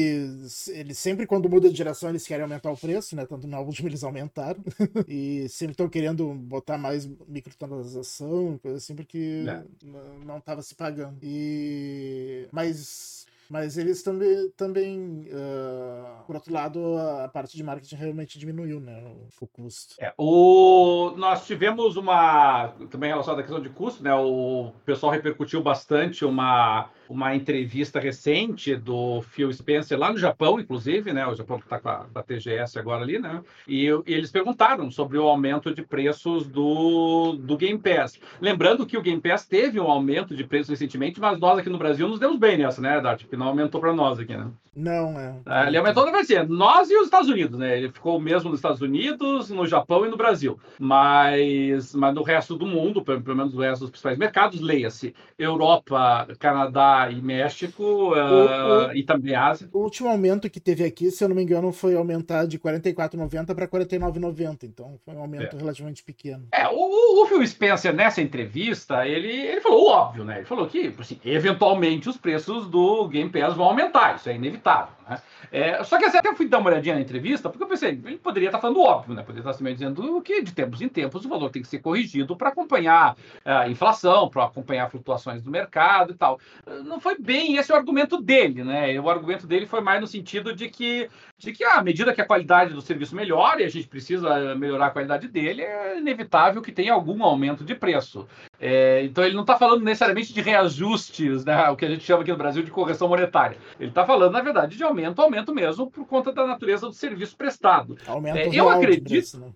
B: eles sempre, quando muda de geração, eles querem aumentar o preço, né? Tanto no último eles aumentaram. e sempre estão querendo botar mais microtransação, coisa assim, porque é. não não estava se pagando. E mas mas eles também, também uh, por outro lado, a parte de marketing realmente diminuiu, né? O, o custo.
A: É, o... Nós tivemos uma. Também relacionada à questão de custo, né? O pessoal repercutiu bastante uma, uma entrevista recente do Phil Spencer, lá no Japão, inclusive, né? O Japão que está com a, da TGS agora ali, né? E, e, eles perguntaram sobre o aumento de preços do, do Game Pass. Lembrando que o Game Pass teve um aumento de preços recentemente, mas nós aqui no Brasil nos demos bem nessa, né, Dart? não aumentou para nós aqui, né?
B: Não, é. é
A: ele aumentou para assim, nós e os Estados Unidos, né? Ele ficou o mesmo nos Estados Unidos, no Japão e no Brasil. Mas, mas no resto do mundo, pelo, pelo menos no resto dos principais mercados, leia-se Europa, Canadá e México ah, o, uh, o, e também Ásia.
B: O último aumento que teve aqui, se eu não me engano, foi aumentar de 44,90 para 49,90. Então foi um aumento é. relativamente pequeno.
A: É, o, o Phil Spencer, nessa entrevista, ele, ele falou o óbvio, né? Ele falou que, assim, eventualmente os preços do Game NPS vão aumentar, isso é inevitável. Né? É, só que assim, até fui dar uma olhadinha na entrevista, porque eu pensei, ele poderia estar falando óbvio, né? poderia estar se dizendo que de tempos em tempos o valor tem que ser corrigido para acompanhar é, a inflação, para acompanhar flutuações do mercado e tal. Não foi bem esse o argumento dele, né? O argumento dele foi mais no sentido de que, de que ah, à medida que a qualidade do serviço melhora e a gente precisa melhorar a qualidade dele, é inevitável que tenha algum aumento de preço. É, então ele não está falando necessariamente de reajustes, né, o que a gente chama aqui no Brasil de correção monetária. Ele está falando, na verdade, de aumento, aumento mesmo, por conta da natureza do serviço prestado.
B: Aumento é, eu acredito. Preço,
A: né?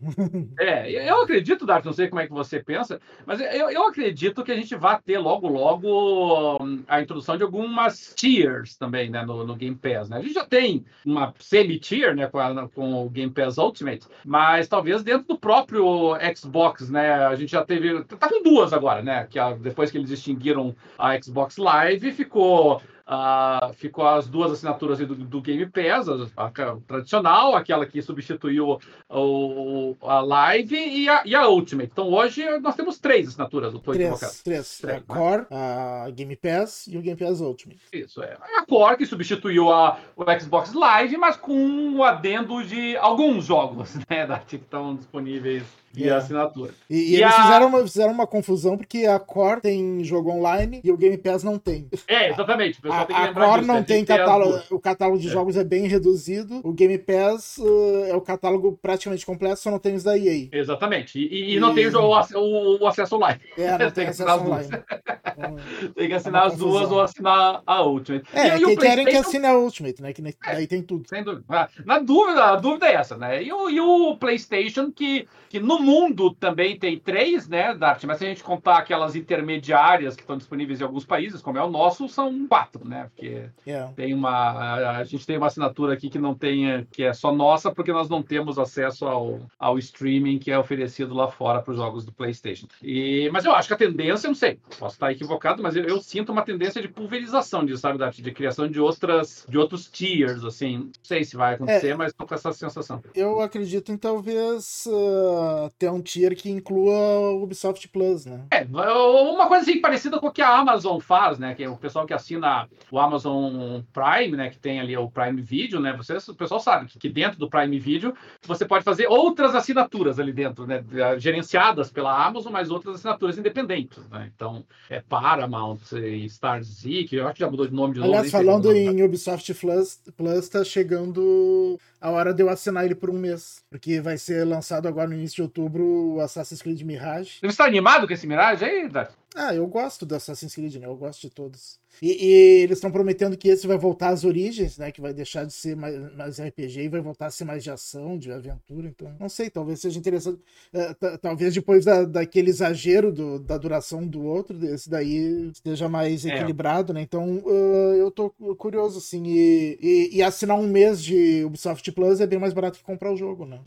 A: é, eu acredito, Dark, não sei como é que você pensa, mas eu, eu acredito que a gente vai ter logo, logo hum, a introdução de algumas tiers também né, no, no Game Pass. Né? A gente já tem uma semi-tier né, com, com o Game Pass Ultimate, mas talvez dentro do próprio Xbox, né? A gente já teve. Tá com duas agora né? Que a, depois que eles extinguiram a Xbox Live, ficou ah, ficou as duas assinaturas do, do Game Pass, a, a, tradicional, aquela que substituiu o, a Live e a, e a, Ultimate. Então hoje nós temos três assinaturas,
B: eu tô
A: três,
B: equivocado. Três, três. É a né? Core, né? a Game Pass e o Game Pass Ultimate.
A: Isso, é. é. A Core que substituiu a, o Xbox Live, mas com um adendo de alguns jogos, né, da, que estão disponíveis e a é. assinatura.
B: E, e, e eles a... fizeram, uma, fizeram uma confusão porque a Core tem jogo online e o Game Pass não tem.
A: É, exatamente.
B: a, Core não é tem catálogo. O catálogo de é. jogos é bem reduzido. O Game Pass uh, é o catálogo praticamente completo, só não tem os da EA.
A: Exatamente. E, e, e... não tem o, o, o, acesso online.
B: É, não tem, acesso online.
A: tem que assinar então, é as duas ou assinar a Ultimate.
B: É, e aí, quem querem que assine a Ultimate, né? Que é, tem tudo. Sem
A: dúvida. Ah, na dúvida, a dúvida é essa, né? E o, e o PlayStation, que, que no mundo também tem três, né, Dart? Mas se a gente contar aquelas intermediárias que estão disponíveis em alguns países, como é o nosso, são quatro né? Porque yeah. É. tem uma a, gente tem uma assinatura aqui que não tem eh, que é só nossa porque nós não temos acesso ao, ao streaming que é oferecido lá fora para os jogos do PlayStation. E mas eu acho que a tendência, não sei, posso estar equivocado, mas eu, eu sinto uma tendência de pulverização disso, sabe, da, de criação de outras de outros tiers, assim. Não sei se vai acontecer, é, mas estou com essa sensação.
B: Eu acredito em talvez uh, ter um tier que inclua o Ubisoft Plus, né?
A: É, uma coisa assim parecida com o que a Amazon faz, né? Que é o pessoal que assina o Amazon Prime, né, que tem ali o Prime Video, né, vocês, o pessoal sabe que, que, dentro do Prime Video você pode fazer outras assinaturas ali dentro, né, eh, gerenciadas pela Amazon, mas outras assinaturas independentes, né, então é Paramount, eh, Starz, Z, que eu acho que já mudou de nome de
B: novo. Aliás, falando nome, é em Ubisoft Plus, Plus tá chegando a hora de eu assinar ele por um mês, porque vai ser lançado agora no início de outubro o Assassin's Creed Mirage.
A: Você está animado com esse Mirage aí, Dati?
B: Ah, eu gosto do Assassin's Creed, né? Eu gosto de todos. E, e eles estão prometendo que esse vai voltar às origens, né? Que vai deixar de ser mais, mais, RPG e vai voltar a ser mais de ação, de aventura. Então, não sei, talvez seja interessante. É, talvez depois da, daquele exagero do, da duração do outro, esse daí esteja mais é. equilibrado, é. né? Então, uh, eu tô curioso, assim. E, e, e, assinar um mês de Ubisoft Plus é bem mais barato que comprar o jogo, né?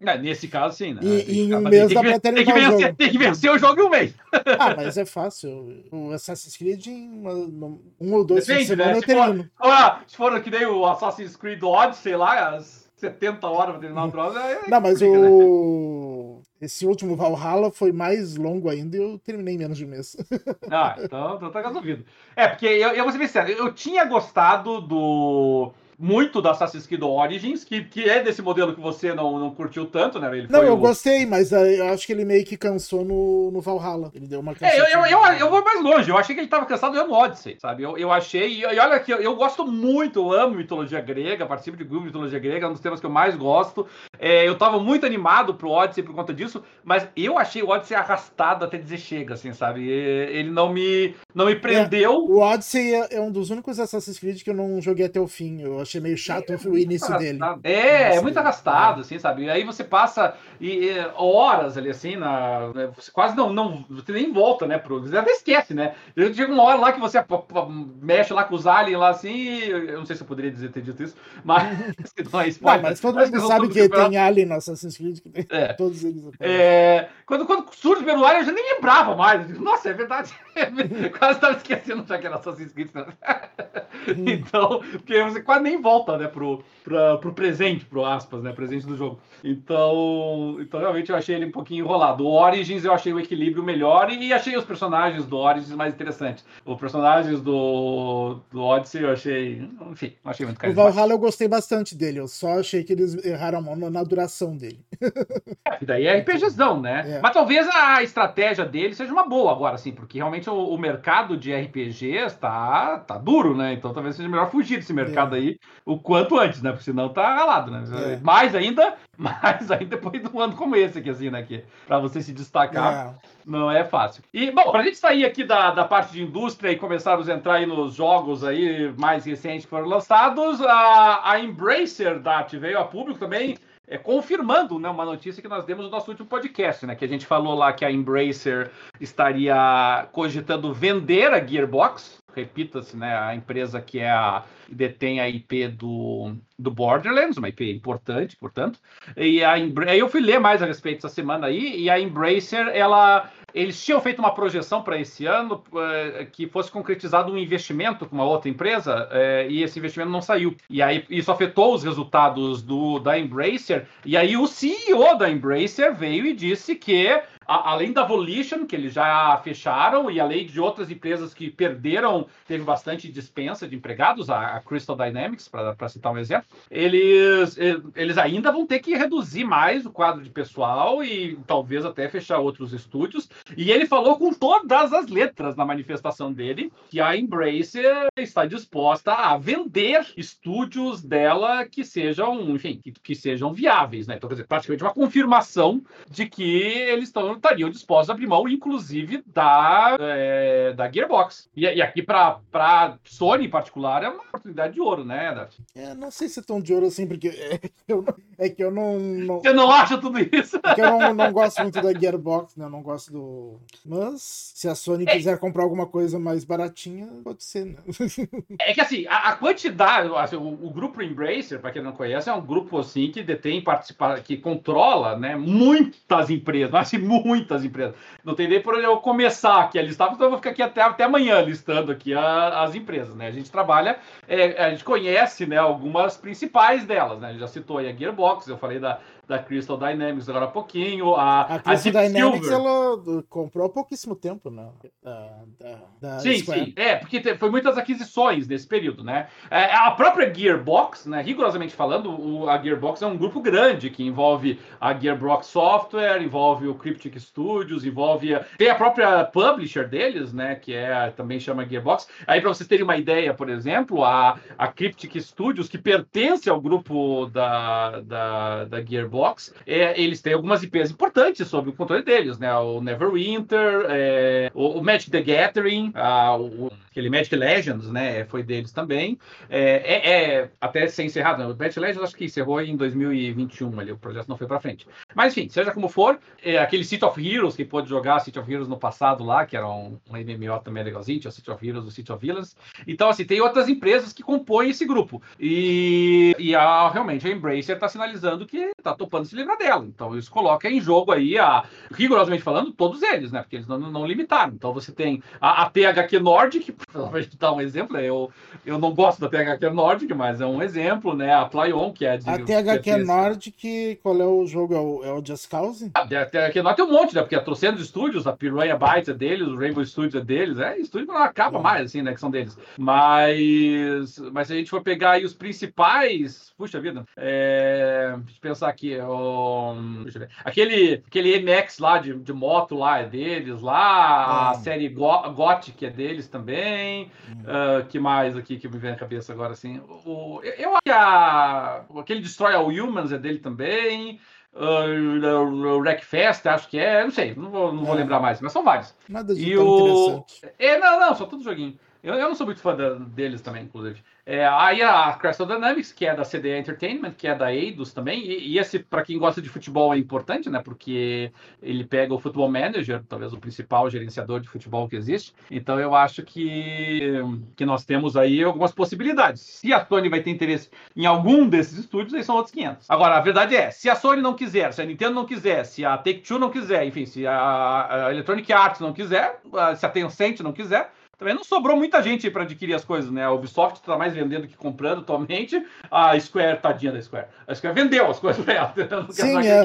A: É, nesse caso, sim, né?
B: E, em um mês
A: dá
B: pra ter
A: que, vencer, tem que vencer o jogo em um mês.
B: Ah, mas mas é fácil. Um Assassin's Creed em uma, um ou dois Depende, de né? eu é se termino. For,
A: ah, se for que nem o Assassin's Creed Odyssey, sei lá, as 70 horas pra terminar o troço. É,
B: Não, mas complica, o... Né? Esse último Valhalla foi mais longo ainda e eu terminei em menos de um mês.
A: Ah, então, então, tá resolvido. É, porque eu, eu vou ser bem sério, eu tinha gostado do muito do Assassin's Creed Origins, que, que é desse modelo que você não, não curtiu tanto, né?
B: Ele não, eu o... gostei, mas eh, eu acho que ele meio que cansou no, no Valhalla. Ele deu uma
A: cansada. É, eu, eu, eu, eu, vou mais longe. Eu achei que ele tava cansado no Odyssey, sabe? Eu, eu achei. E, olha que eu, eu gosto muito, eu amo mitologia grega, participo de grupo de mitologia grega, é um dos temas que eu mais gosto. É, eu tava muito animado pro Odyssey por conta disso, mas eu achei o Odyssey arrastado até dizer chega, assim, sabe? Ele não me, não me é, prendeu. É,
B: o Odyssey é, é um dos únicos Assassin's Creed que eu não joguei até o fim. Eu achei meio chato é, o início dele. É,
A: é muito arrastado, assim, sabe? E aí você passa e, e, horas ali, assim, na, né, você quase não, não. Você nem volta, né? Pro, você até esquece, né? Eu chega uma hora lá que você mexe lá com os aliens lá, assim, eu não sei se eu poderia dizer, ter dito isso, mas.
B: não, é spoiler, mas todo mundo sabe que tem alien no Assassin's Creed, que tem
A: é. todos eles. É, quando, quando surge o primeiro alien, eu já nem lembrava mais. Nossa, é verdade. quase tava esquecendo já que era Assassin's Creed. Né? Hum. então, porque você quase nem volta, né, pro, pra, pro presente, pro aspas, né, presente do jogo. Então, então, realmente eu achei ele um pouquinho enrolado. O Origins eu achei o equilíbrio melhor e, achei os personagens do Origins mais interessantes. Os personagens do, do Odyssey eu achei, enfim, não achei muito
B: carismático. O Valhalla eu gostei bastante dele, eu só achei que eles erraram a mão na duração dele.
A: é, daí é RPGzão, né? É. Mas talvez a estratégia dele seja uma boa agora, assim, porque realmente realmente o, o mercado de RPGs está tá duro, né? Então talvez seja melhor fugir desse mercado é. aí o quanto antes, né? Porque senão tá ralado, né? É. Mais ainda, mais ainda depois de um ano como esse aqui, assim, né? Que, para você se destacar, é. não é fácil. E, bom, pra gente sair aqui da, da parte de indústria e começarmos a entrar aí nos jogos aí mais recentes que foram lançados, a, a Embracer, da veio a público também é, confirmando né, uma notícia que nós demos no nosso último podcast, né? Que a gente falou lá que a Embracer estaria cogitando vender a Gearbox. Repita-se, né? A empresa que é a, detém a IP do, do Borderlands, uma IP importante, portanto. E a Embra... eu fui ler mais a respeito essa semana aí, e a Embracer, ela eles tinham feito uma projeção para esse ano eh, que fosse concretizado um investimento com uma outra empresa eh, e esse investimento não saiu. E aí isso afetou os resultados do, da Embracer. E aí o CEO da Embracer veio e disse que a, além da Volition, que eles já fecharam, e além de outras empresas que perderam, teve bastante dispensa de empregados, a, a Crystal Dynamics, para citar um exemplo, eles, eles ainda vão ter que reduzir mais o quadro de pessoal e talvez até fechar outros estúdios. E ele falou com todas as letras na manifestação dele que a Embracer está disposta a vender estúdios dela que sejam, enfim, que, que sejam viáveis, né? Então, quer dizer, praticamente uma confirmação de que eles estão estariam dispostos a abrir mão, inclusive, da, é, da Gearbox. E, e aqui, para Sony em particular, é uma oportunidade de ouro, né, Davi?
B: É, não sei se é tão de ouro assim, porque é que eu não. É que eu não, não...
A: Você não acha tudo isso?
B: É que eu não, não gosto muito da Gearbox, né? Eu não gosto do. Mas, se a Sony é... quiser comprar alguma coisa mais baratinha, pode ser, né?
A: É que assim, a, a quantidade. Assim, o, o, grupo Embracer, para quem não conhece, é um grupo assim que detém participar, que controla, né? Muitas empresas, mas assim, muitas empresas. Não tem nem por onde eu começar aqui a listar, então eu vou ficar aqui até, até amanhã listando aqui a, as empresas, né? A gente trabalha, é, a gente conhece, né, algumas principais delas, né? A gente já citou aí a Gearbox, eu falei da da Crystal Dynamics agora há pouquinho. A,
B: a
A: Crystal
B: a Dynamics Silver. ela comprou há pouquíssimo tempo, né? Da,
A: da, da sim, Square. sim. É, porque te, foi muitas aquisições nesse período, né? É, a própria Gearbox, né? Rigorosamente falando, o, a Gearbox é um grupo grande que envolve a Gearbox Software, envolve o Cryptic Studios, envolve. A, tem a própria publisher deles, né? Que é também chama Gearbox. Aí, para vocês terem uma ideia, por exemplo, a, a Cryptic Studios, que pertence ao grupo da, da, da Gearbox Box, é, eles têm algumas IPs importantes sob o controle deles, né? O Neverwinter, é, o, o, Magic the Gathering, a, o, aquele Magic Legends, né? Foi deles também. É, é, é até ser encerrado, né? O Magic Legends acho que encerrou em 2021 ali, o projeto não foi para frente. Mas enfim, seja como for, é, aquele City of Heroes que pôde jogar City of Heroes no passado lá, que era um, um MMO também legalzinho, tinha o City of Heroes, o City of Villains. Então, assim, tem outras empresas que compõem esse grupo. E, e a, realmente a Embracer está sinalizando que tá topando se livrar dela. Então isso coloca em jogo aí, a, rigorosamente falando, todos eles, né? Porque eles não, não limitaram. Então você tem a, a THQ Nordic, para dar um exemplo, né? eu, eu não gosto da THQ Nordic, mas é um exemplo, né? A PlayOn que é de. A THQ
B: é Nordic, qual é o jogo? É o, é o Just Cause?
A: Ah, a,
B: a
A: THQ Nordic tem um monte, né? Porque a é Trocentos Studios, a Piranha Bytes é deles, o Rainbow Studios é deles, é estúdio não acaba mais, assim, né? Que são deles. Mas, mas se a gente for pegar aí os principais, puxa vida, é, deixa eu pensar aqui, aquele. aquele, aquele MX lá de, de moto lá é deles, lá, ah. a série Go Gothic é deles também. Hum. Uh, que mais aqui que me vem na cabeça agora, assim? O, eu acho que a, aquele Destroy All Humans é dele também. Uh, Wreckfest, acho que é, não sei, não vou, não é. vou lembrar mais, mas são vários. Nada de e o... É, não, não, só tudo joguinho. Eu, eu não sou muito fã da, deles também, inclusive. É, aí a Crystal Dynamics, que é da CD Entertainment, que é da Eidos também, e, e esse, para quem gosta de futebol, é importante, né? Porque ele pega o Futebol Manager, talvez o principal gerenciador de futebol que existe. Então eu acho que, que nós temos aí algumas possibilidades. Se a Sony vai ter interesse em algum desses estúdios, aí são outros 500. Agora, a verdade é, se a Sony não quiser, se a Nintendo não quiser, se a Take-Two não quiser, enfim, se a, a Electronic Arts não quiser, se a Tencent não quiser, também não sobrou muita gente para adquirir as coisas, né? A Ubisoft está mais vendendo que comprando atualmente. A Square, tadinha da Square. A Square vendeu as coisas para ela.
B: Sim, é.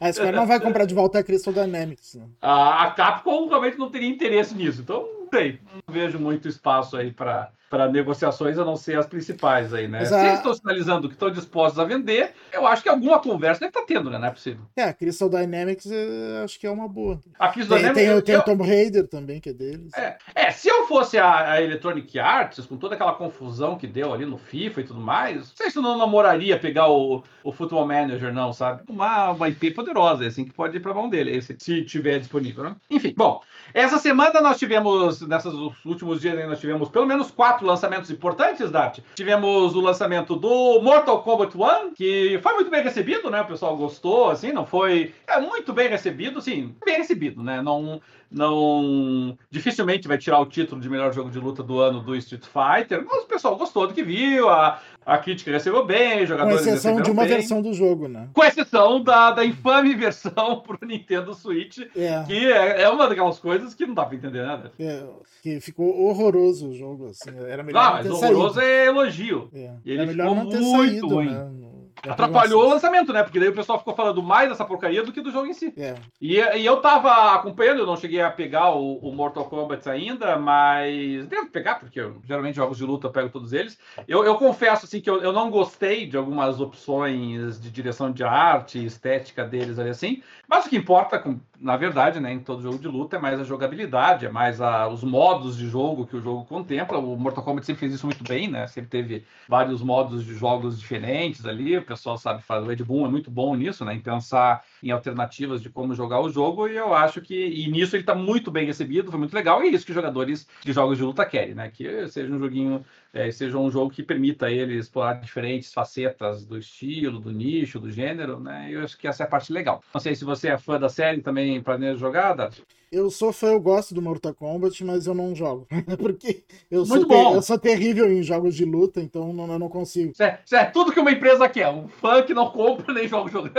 B: A Square não vai comprar de volta a Crystal Dynamics. Né?
A: A, a Capcom realmente não teria interesse nisso. Então, não vejo muito espaço aí para para negociações, a não ser as principais aí, né? a... Se eles estão sinalizando que estão dispostos a vender, eu acho que alguma conversa deve estar tá tendo, né? Não
B: é
A: possível.
B: É,
A: a
B: Crystal Dynamics eu é, acho que é uma boa. A Crystal tem, Dynamics... Tem, é tem eu... o Tom Raider também, que é deles.
A: É, é se eu fosse a, a, Electronic Arts, com toda aquela confusão que deu ali no FIFA e tudo mais, não sei se eu não namoraria pegar o, o Football Manager, não, sabe? Uma, uma IP poderosa, é assim, que pode ir para mão dele, se, se tiver disponível, né? Enfim, bom, essa semana nós tivemos nesses, últimos dias nós tivemos pelo menos quatro lançamentos importantes, Dart. Tivemos o lançamento do Mortal Kombat 1, que foi muito bem recebido, né? O pessoal gostou, assim, não foi. É muito bem recebido, sim, bem recebido, né? Não, não. Dificilmente vai tirar o título de melhor jogo de luta do ano do Street Fighter, mas o pessoal gostou do que viu. A, a crítica recebeu bem, jogadores
B: Com exceção de uma bem. versão do jogo, né?
A: Com exceção da, da infame versão pro Nintendo Switch, é. que é, é, uma daquelas coisas que não dá pra entender nada. Né, é,
B: que ficou horroroso o jogo, assim. Era melhor
A: ah, não, mas horroroso é elogio. É. Ele ficou muito saído, ruim. Né? atrapalhou o lançamento, né? Porque daí o pessoal ficou falando mais dessa porcaria do que do jogo em si. É. E, e, eu tava acompanhando, eu não cheguei a pegar o, o, Mortal Kombat ainda, mas devo pegar, porque eu, geralmente jogos de luta eu pego todos eles. Eu, eu confesso, assim, que eu, eu, não gostei de algumas opções de direção de arte, estética deles ali assim, mas o que importa, com, na verdade, né, em todo jogo de luta, é mais a jogabilidade, é mais a, os modos de jogo que o jogo contempla. O Mortal Kombat sempre fez isso muito bem, né? Sempre teve vários modos de jogos diferentes ali. O pessoal sabe fazer. O Ed Boon é muito bom nisso, né? Em pensar em alternativas de como jogar o jogo. E eu acho que. E nisso ele está muito bem recebido, foi muito legal. E é isso que jogadores de jogos de luta querem, né? Que seja um joguinho é, seja um jogo que permita ele explorar diferentes facetas do estilo, do nicho, do gênero, né? Eu acho que essa é a parte legal. Não sei se você é fã da série também planeja jogada
B: eu sou fã, eu gosto do Mortal Kombat, mas eu não jogo. Porque eu sou, eu sou terrível em jogos de luta, então não, eu não consigo. Isso é,
A: é tudo que uma empresa quer. Um fã que não compra nem joga jogo.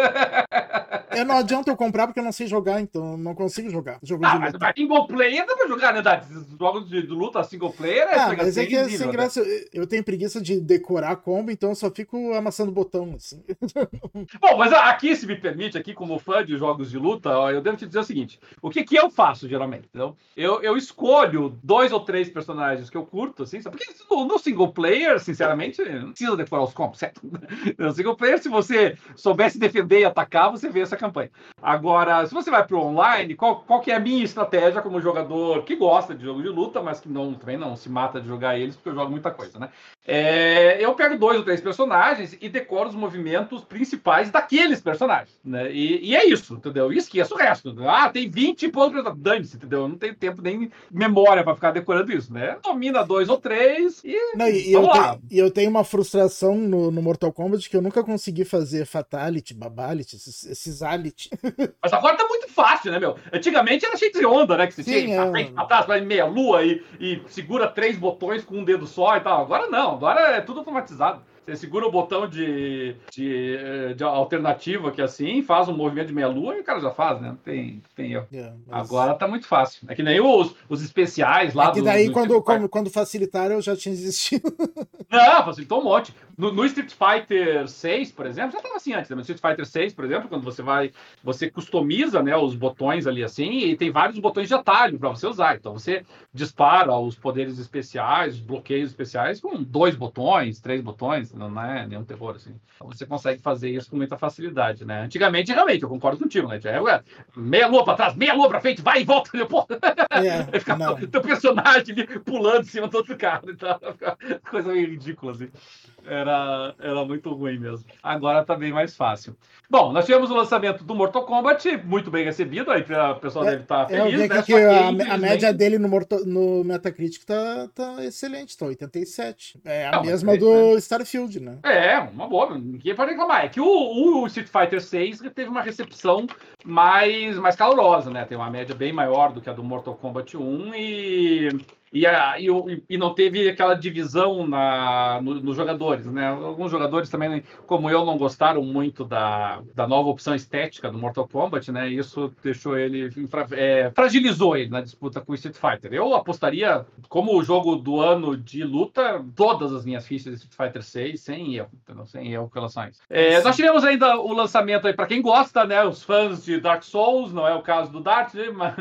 B: é, não adianta eu comprar porque eu não sei jogar, então não consigo jogar. Jogo ah, de mas, luta.
A: mas single player dá pra jogar, né, Dad? Jogos de, de, luta single player é. Ah,
B: mas é que assim, nível, né? graça, eu tenho preguiça de decorar combo, então eu só fico amassando botão, assim.
A: Bom, mas aqui, se me permite, aqui como fã de jogos de luta, eu devo te dizer o seguinte: o que, que eu é faço? faço, geralmente. Então, eu, eu escolho dois ou três personagens que eu curto, assim, sabe? Porque no, no single player, sinceramente, não precisa decorar os combos, certo? No single player, se você soubesse defender e atacar, você vê essa campanha. Agora, se você vai pro online, qual, qual que é a minha estratégia como jogador que gosta de jogo de luta, mas que não, também não se mata de jogar eles, porque eu jogo muita coisa, né? É, eu pego dois ou três personagens e decoro os movimentos principais daqueles personagens, né? E, e é isso, entendeu? E esqueço o resto. Ah, tem 20 pontos dane-se, entendeu? Eu não tenho tempo nem memória para ficar decorando isso, né? Domina dois ou três e. Não, e,
B: eu, e eu, tenho uma frustração no, no, Mortal Kombat que eu nunca consegui fazer Fatality, Babality, Cisality.
A: Mas agora tá muito fácil, né, meu? Antigamente era cheio de onda, né? Que você Sim, tinha pra é. frente, pra trás, vai meia lua e, e segura três botões com um dedo só e tal. Agora não, agora é tudo automatizado. Você segura o botão de, de, eh, de alternativa que é assim, faz um movimento de meia-lua e o cara já faz, né? tem, tem erro. É, mas... Agora tá muito fácil. É que nem os, os especiais lá. É
B: que daí, do, do... quando, quando, quando facilitaram, eu já tinha desistido.
A: Não, facilitou um monte. No, no, Street Fighter 6, por exemplo, já estava assim antes, né? no Street Fighter 6, por exemplo, quando você vai, você customiza, né, os botões ali assim, e tem vários botões de atalho para você usar. Então você dispara os poderes especiais, os bloqueios especiais com dois botões, três botões, não é nenhum terror assim. Então você consegue fazer isso com muita facilidade, né? Antigamente, realmente, eu concordo contigo, né? É, meia lua para trás, meia lua para frente, vai e volta, pô. É, ficava teu personagem ali, pulando em cima do outro e então, tal. coisa meio ridícula assim. É, era, era muito ruim mesmo. Agora tá bem mais fácil. Bom, nós tivemos o lançamento do Mortal Kombat, muito bem recebido, aí o pessoal é, deve estar tá é, feliz. Eu
B: vi né? que, a, a, média dele no, Morto, no Metacritic tá, tá excelente, tá 87. É a mesma é, do né? Starfield, né? É,
A: uma boa, ninguém pode reclamar. É que o, o Street Fighter VI teve uma recepção mais, mais calorosa, né? Tem uma média bem maior do que a do Mortal Kombat 1 e e, a, e, e não teve aquela divisão na, no, nos jogadores, né? Alguns jogadores também, como eu, não gostaram muito da, da nova opção estética do Mortal Kombat, né? Isso deixou ele infra, é, fragilizou ele na disputa com o Street Fighter. Eu apostaria como o jogo do ano de luta todas as minhas fichas de Street Fighter 6 sem erro, sem erro com relação a isso. É, nós tivemos ainda o lançamento aí para quem gosta, né? Os fãs de Dark Souls, não é o caso do Dart,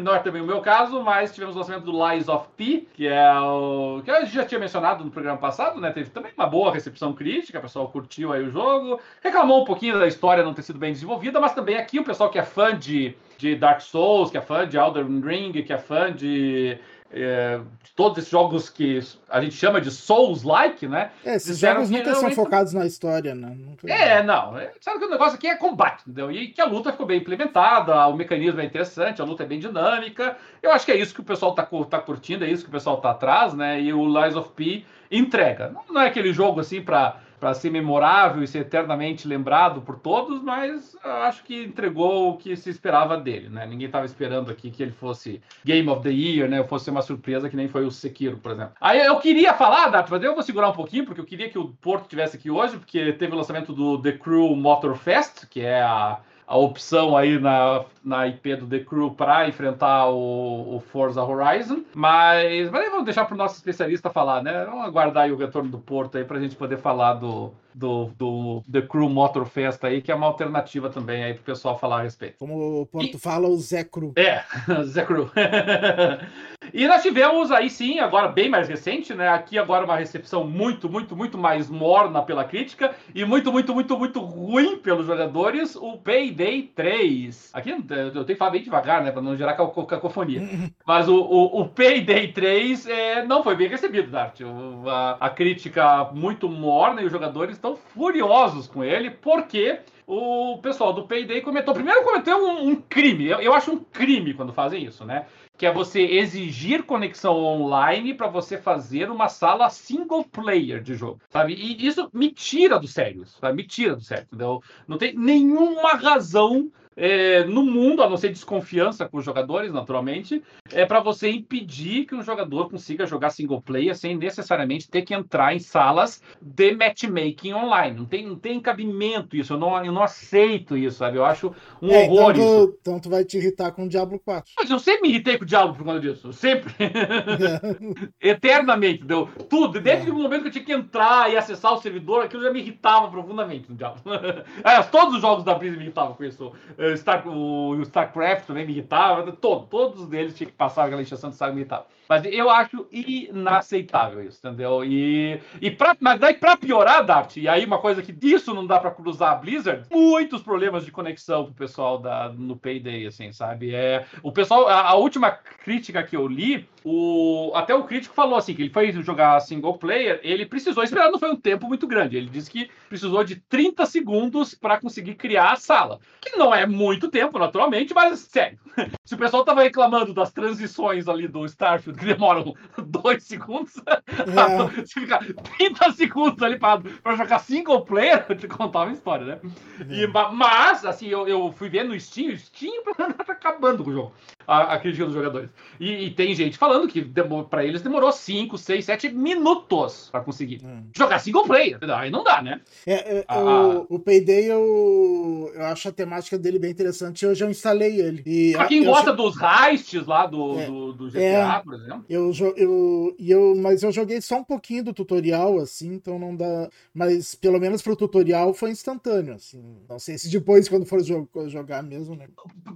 A: não é também o meu caso, mas tivemos o lançamento do Lies of P, que que é o que a gente já tinha mencionado no programa passado, né? Teve também uma boa recepção crítica, o pessoal curtiu aí o jogo, reclamou um pouquinho da história não ter sido bem desenvolvida, mas também aqui o pessoal que é fã de, de Dark Souls, que é fã de Elden Ring, que é fã de é, todos esses jogos que a gente chama de Souls-like, né? É,
B: esses jogos nunca são muito... focados na história, né?
A: É, não. É, sabe que o negócio aqui é combate, entendeu? E que a luta ficou bem implementada, o mecanismo é interessante, a luta é bem dinâmica. Eu acho que é isso que o pessoal tá, tá curtindo, é isso que o pessoal tá atrás, né? E o Lies of P entrega. Não, não é aquele jogo assim para para ser memorável e ser eternamente lembrado por todos, mas acho que entregou o que se esperava dele, né? Ninguém estava esperando aqui que ele fosse Game of the Year, né? Fosse uma surpresa que nem foi o Sekiro, por exemplo. Aí eu queria falar, Dart, mas eu vou segurar um pouquinho, porque eu queria que o Porto tivesse aqui hoje, porque teve o lançamento do The Crew Motor Fest, que é a a opção aí na, na IP do The Crew para enfrentar o, o, Forza Horizon. Mas, mas vamos deixar para o nosso especialista falar, né? Vamos aguardar o retorno do Porto aí para a gente poder falar do, do, do The Crew Motor Fest aí, que é uma alternativa também aí pro pessoal falar a respeito.
B: Como o Porto e... fala, o Zé Crew.
A: É, Zé Crew. e nós tivemos aí sim, agora bem mais recente, né? Aqui agora uma recepção muito, muito, muito mais morna pela crítica e muito, muito, muito, muito ruim pelos jogadores, o Payday 3. Aqui eu tenho que falar bem devagar, né? Pra não gerar cacofonia. Mas o, o, o Payday 3 é, não foi bem recebido, Dart. A, a crítica muito morna e os jogadores estão furiosos com ele porque o pessoal do Payday cometeu. Primeiro, cometeu um, um crime. Eu, eu, acho um crime quando fazem isso, né? Que é você exigir conexão online para você fazer uma sala single player de jogo, sabe? E isso me tira do sério, isso, sabe? Me tira do sério, entendeu? Não tem nenhuma razão é, no mundo, a não ser desconfiança com os jogadores, naturalmente, é para você impedir que um jogador consiga jogar single player sem necessariamente ter que entrar em salas de matchmaking online. Não tem, não tem cabimento isso, eu não, eu não aceito isso, sabe? Eu acho um é, horror então
B: tu,
A: isso.
B: Então tu vai te irritar com o Diablo 4.
A: Mas eu sempre me irritei com o Diablo por conta disso, sempre. É. Eternamente, deu tudo. Desde é. o momento que eu tinha que entrar e acessar o servidor, aquilo já me irritava profundamente no Diablo. É, todos os jogos da Blizzard me irritavam com isso. Star, o, o StarCraft também me irritava, né? todo, todos eles tinham que passar aquela injeção de saco me irritava. Mas eu acho inaceitável isso, entendeu? E, e pra, mas daí para piorar, Dart, e aí uma coisa que disso não dá para cruzar a Blizzard, muitos problemas de conexão pro pessoal da, no Payday, assim, sabe? É, o pessoal, a, a última crítica que eu li, o, até o crítico falou assim, que ele foi jogar single player, ele precisou esperar, não foi um tempo muito grande, ele disse que precisou de 30 segundos para conseguir criar a sala, que não é muito tempo, naturalmente, mas sério. Se o pessoal tava reclamando das transições ali do Starfield, que demoram dois segundos, é. Então, se ficar 30 segundos ali para jogar single player, eu te contava uma história, né? É. E, mas, assim, eu, eu fui ver no Steam, o Steam tá acabando com o jogo a, a crítica dos jogadores. E, e tem gente falando que para eles demorou 5, 6, 7 minutos para conseguir hum. jogar single player. Aí não dá, né?
B: É, é, a, ah, o, ah. o Payday, eu, eu acho a temática dele bem interessante. Eu já instalei ele.
A: E pra quem gosta eu... dos heists lá do, é, do, do, é. GTA, por exemplo.
B: Eu, eu, eu, mas eu joguei só um pouquinho do tutorial, assim, então não dá. Mas pelo menos pro tutorial foi instantâneo, assim. Não sei se depois, quando for jogar mesmo, né?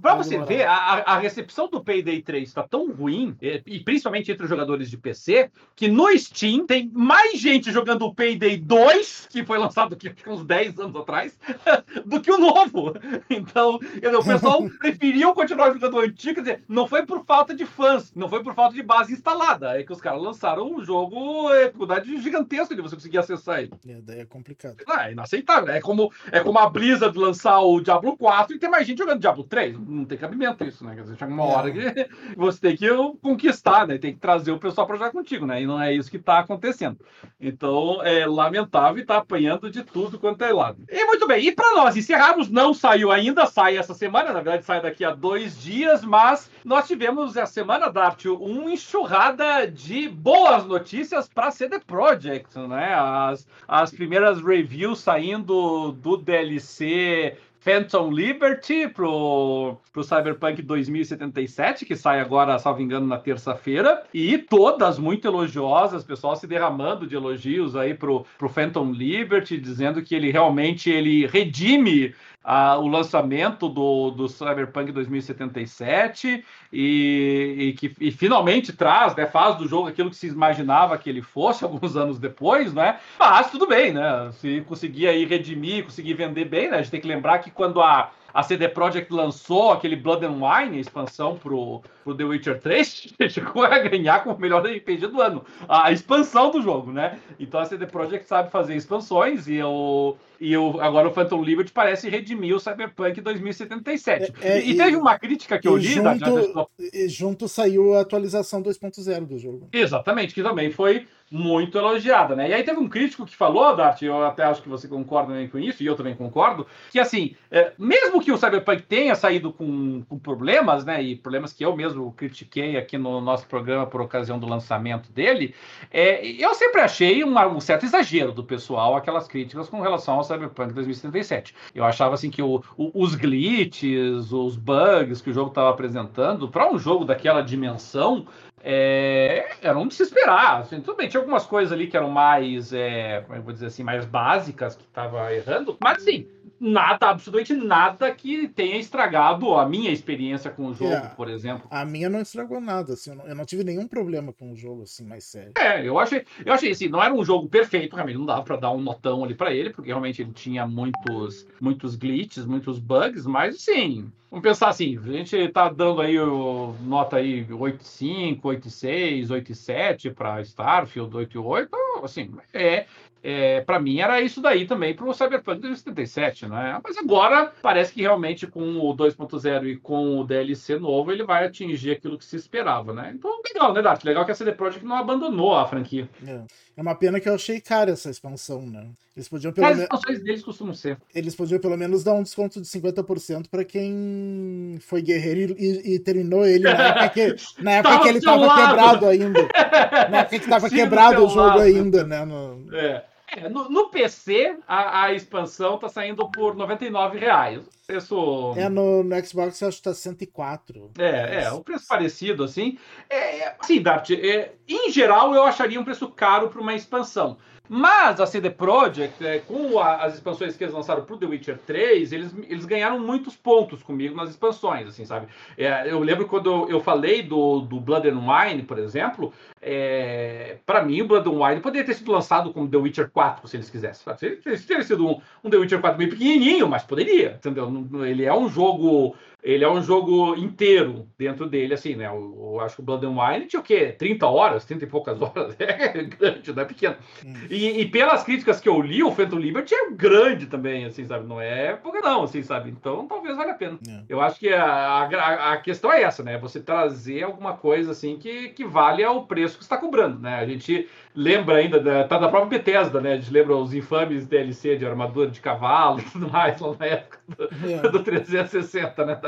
A: Pra você ver, a, a recepção do Payday 3 está tão ruim, é, e principalmente entre os jogadores de PC, que no Steam tem mais gente jogando o Payday 2, que foi lançado aqui uns 10 anos atrás, do que o novo. Então, o pessoal preferiu continuar jogando o antigo. Quer dizer, não foi por falta de fãs, não foi por falta de base instalada. É que os caras lançaram um jogo, é dificuldade gigantesca de você conseguir acessar
B: ele. É, daí é complicado.
A: Ah, é inaceitável. É como, é como a Blizzard lançar o Diablo 4 e ter mais gente jogando Diablo 3. Não tem cabimento isso, né? Quer dizer, uma é. hora que você tem que conquistar, né? Tem que trazer o pessoal para jogar contigo, né? E não é isso que está acontecendo. Então, é lamentável e está apanhando de tudo quanto é lado. E muito bem, e para nós encerrarmos, não saiu ainda, sai essa semana, na verdade sai daqui a dois dias, mas nós tivemos a semana da arte uma enxurrada de boas notícias para CD Projekt, né? As, as primeiras reviews saindo do DLC Phantom Liberty pro, pro Cyberpunk 2077, que sai agora, salvo engano, na terça-feira. E todas muito elogiosas, pessoal se derramando de elogios aí pro, pro Phantom Liberty, dizendo que ele realmente ele redime a, o lançamento do, do Cyberpunk 2077 e, e que e finalmente traz, né, faz do jogo aquilo que se imaginava que ele fosse alguns anos depois, né? Mas tudo bem, né? Se conseguir aí redimir, conseguir vender bem, né? A gente tem que lembrar que quando a a CD Projekt lançou aquele Blood and Wine, a expansão pro, pro The Witcher 3, chegou a ganhar com o melhor RPG do ano. A expansão do jogo, né? Então a CD Projekt sabe fazer expansões e o E eu, agora o Phantom Liberty parece redimir o Cyberpunk 2077. É, é, e, e, teve uma crítica que eu li... Junto, da...
B: junto saiu a atualização 2.0 do jogo.
A: Exatamente, que também foi muito elogiada, né? E aí teve um crítico que falou, Dart, eu até acho que você concorda com isso, e eu também concordo, que assim, é, mesmo que o Cyberpunk tenha saído com, com, problemas, né? E problemas que eu mesmo critiquei aqui no nosso programa por ocasião do lançamento dele, é, eu sempre achei uma, um certo exagero do pessoal aquelas críticas com relação ao Cyberpunk 2077. Eu achava assim que o, o, os glitches, os bugs que o jogo estava apresentando, para um jogo daquela dimensão, é, eram de se esperar. Assim, tudo bem, tinha algumas coisas ali que eram mais, é, é vou dizer assim, mais básicas, que estava errando, mas sim, nada, absolutamente nada que tenha estragado a minha experiência com o jogo, é, por exemplo.
B: A minha não estragou nada, assim, eu não, eu não, tive nenhum problema com o jogo, assim, mais sério.
A: É, eu achei, eu achei assim, não era um jogo perfeito, realmente não dava para dar um notão ali para ele, porque realmente ele tinha muitos, muitos glitches, muitos bugs, mas assim, vamos pensar assim, a gente tá dando aí o, nota aí 8.5, 8.6, 8.7 para Starfield, 8.8, assim, é, é, para mim era isso daí também para o Cyberpunk 2077, né? Mas agora parece que realmente com o 2.0 e com o DLC novo ele vai atingir aquilo que se esperava, né? Então legal, né, Dark? Legal que a CD Projekt não abandonou a franquia.
B: É. é uma pena que eu achei cara essa expansão, né? Eles podiam pelo menos. As expansões deles costumam ser. Eles podiam pelo menos dar um desconto de 50% para quem foi guerreiro e, e, terminou ele na época que, na época que ele estava quebrado ainda. Na época que estava quebrado o jogo lado. ainda, né?
A: No...
B: É.
A: É, no, no, PC, a, a, expansão tá saindo por 99 reais.
B: preço... É, no, no Xbox acho que tá 104.
A: É, é, um preço parecido, assim. É, é assim, Dart, é, em geral eu acharia um preço caro para uma expansão. Mas a CD Projekt, é, com a, as expansões que eles lançaram pro The Witcher 3, eles, eles ganharam muitos pontos comigo nas expansões, assim, sabe? É, eu lembro quando eu, eu falei do, do Blood and Wine, por exemplo, é, para mim, o Blood and Wine poderia ter sido lançado como The Witcher 4, se eles quisessem. Sabe? Se teria sido um, um, The Witcher 4 meio pequenininho, mas poderia, entendeu? Ele é um jogo, ele é um jogo inteiro dentro dele, assim, né? Eu, eu acho que o Blood and Wine tinha o quê? 30 horas, 30 e poucas horas. É grande, não é pequeno. E, e, pelas críticas que eu li, o Phantom Liberty é grande também, assim, sabe? Não é pouca não, assim, sabe? Então, talvez valha a pena. É. Eu acho que a, a, a questão é essa, né? Você trazer alguma coisa, assim, que, que vale ao preço preço que está cobrando, né? A gente lembra ainda da, tá da própria Bethesda, né? A gente lembra os infames DLC de armadura de cavalo e tudo mais lá na época. É. do, do 360, né?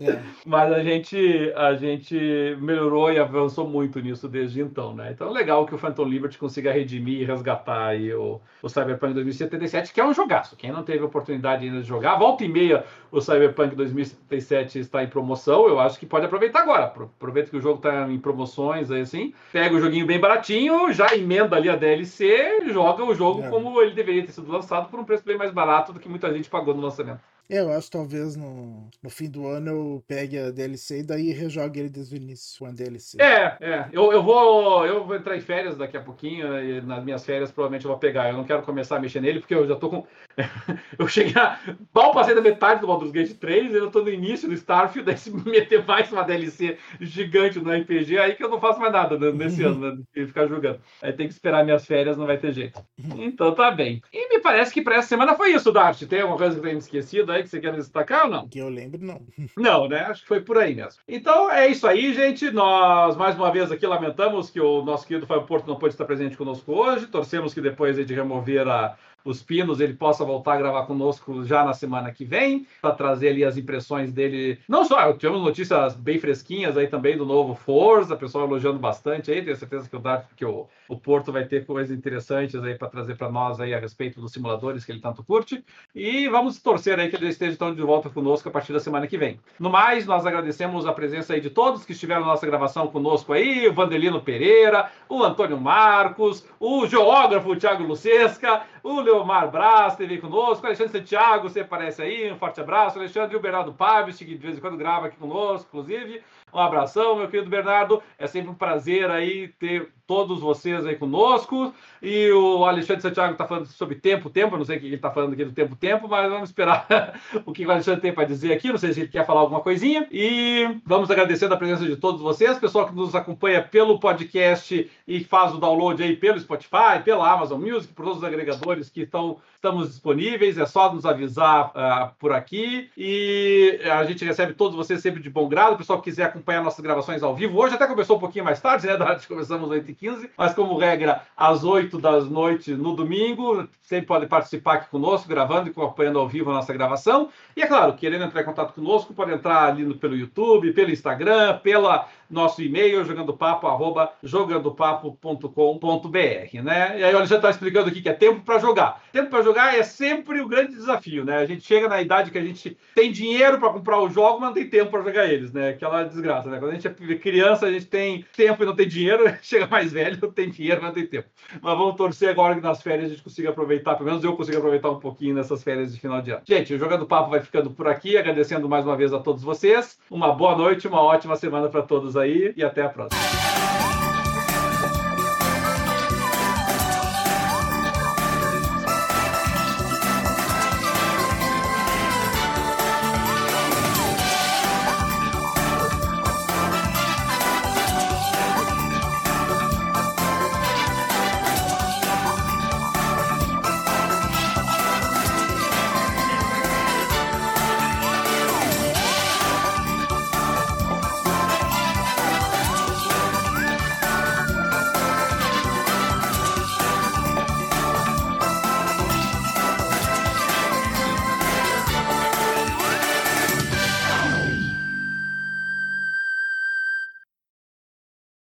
A: Yeah. É. Mas a gente, a gente melhorou e avançou muito nisso desde então, né? Então é legal que o Phantom Liberty consiga redimir e resgatar aí o, o Cyberpunk 2077, que é um jogaço. Quem não teve oportunidade ainda de jogar, volta e meia o Cyberpunk 2077 está em promoção. Eu acho que pode aproveitar agora. Aproveita que o jogo está em promoções aí assim. Pega o joguinho bem baratinho, já emenda ali a DLC, joga o jogo é. como ele deveria ter sido lançado por um preço bem mais barato do que muita gente pagou no lançamento инструмент.
B: É, eu acho que talvez no, no fim do ano eu pegue a DLC e daí rejogue ele desde o início, a DLC.
A: É, é. Eu, eu, vou, eu vou entrar em férias daqui a pouquinho e nas minhas férias provavelmente eu vou pegar. Eu não quero começar a mexer nele porque eu já tô com. eu cheguei. A... Mal passei da metade do Baldur's Gate 3, eu tô no início do Starfield, daí se meter mais uma DLC gigante no RPG, aí que eu não faço mais nada né, nesse ano, né? De ficar jogando. Aí tem que esperar minhas férias, não vai ter jeito. Então tá bem. E me parece que para essa semana foi isso, Dart. Tem alguma coisa que eu tenho esquecido? aí que você quer destacar ou não?
B: Que eu lembro, não.
A: Não, né? Acho que foi por aí mesmo. Então é isso aí, gente. Nós, mais uma vez, aqui lamentamos que o nosso querido Fábio Porto não pôde estar presente conosco hoje. Torcemos que depois de remover a os pinos, ele possa voltar a gravar conosco já na semana que vem, para trazer ali as impressões dele. Não só, tivemos notícias bem fresquinhas aí também do novo Forza, o pessoal elogiando bastante aí, tenho certeza que o, Dart, que o, o Porto vai ter coisas interessantes aí para trazer para nós aí a respeito dos simuladores que ele tanto curte. E vamos torcer aí que ele esteja então, de volta conosco a partir da semana que vem. No mais, nós agradecemos a presença aí de todos que estiveram na nossa gravação conosco aí, o Vandelino Pereira, o Antônio Marcos, o geógrafo Tiago Lucesca, o Leo Mar Braz esteve conosco, Alexandre Santiago, você aparece aí, um forte abraço. Alexandre e o Bernardo Paves, que de vez em quando grava aqui conosco, inclusive. Um abração, meu querido Bernardo. É sempre um prazer aí ter todos vocês aí conosco. E o Alexandre Santiago está falando sobre tempo, tempo. Não sei o que ele está falando aqui do tempo, tempo, mas vamos esperar o que o Alexandre tem para dizer aqui. Não sei se ele quer falar alguma coisinha. E vamos agradecendo a presença de todos vocês, pessoal que nos acompanha pelo podcast e faz o download aí pelo Spotify, pela Amazon Music, por todos os agregadores que estão estamos disponíveis. É só nos avisar uh, por aqui e a gente recebe todos vocês sempre de bom grado. O pessoal que quiser acompanhar nossas gravações ao vivo, hoje até começou um pouquinho mais tarde, né? Da começamos oito 15 mas como regra, às 8 das noites no domingo. Sempre pode participar aqui conosco, gravando e acompanhando ao vivo a nossa gravação. E é claro, querendo entrar em contato conosco, pode entrar ali no, pelo YouTube, pelo Instagram, pela nosso e-mail, jogandopapo, arroba jogandopapo.com.br, né? E aí o Alexandre está explicando aqui que é tempo para jogar. Tempo para jogar é sempre o grande desafio, né? A gente chega na idade que a gente tem dinheiro para comprar os jogos, mas não tem tempo para jogar eles, né? Aquela desgraça, né? Quando a gente é criança, a gente tem tempo e não tem dinheiro, chega mais velho, não tem dinheiro, mas não tem tempo. Mas vamos torcer agora que nas férias a gente consiga aproveitar, pelo menos eu consigo aproveitar um pouquinho nessas férias de final de ano. Gente, o Jogando Papo vai ficando por aqui, agradecendo mais uma vez a todos vocês. Uma boa noite, uma ótima semana para todos aí aí e até a próxima.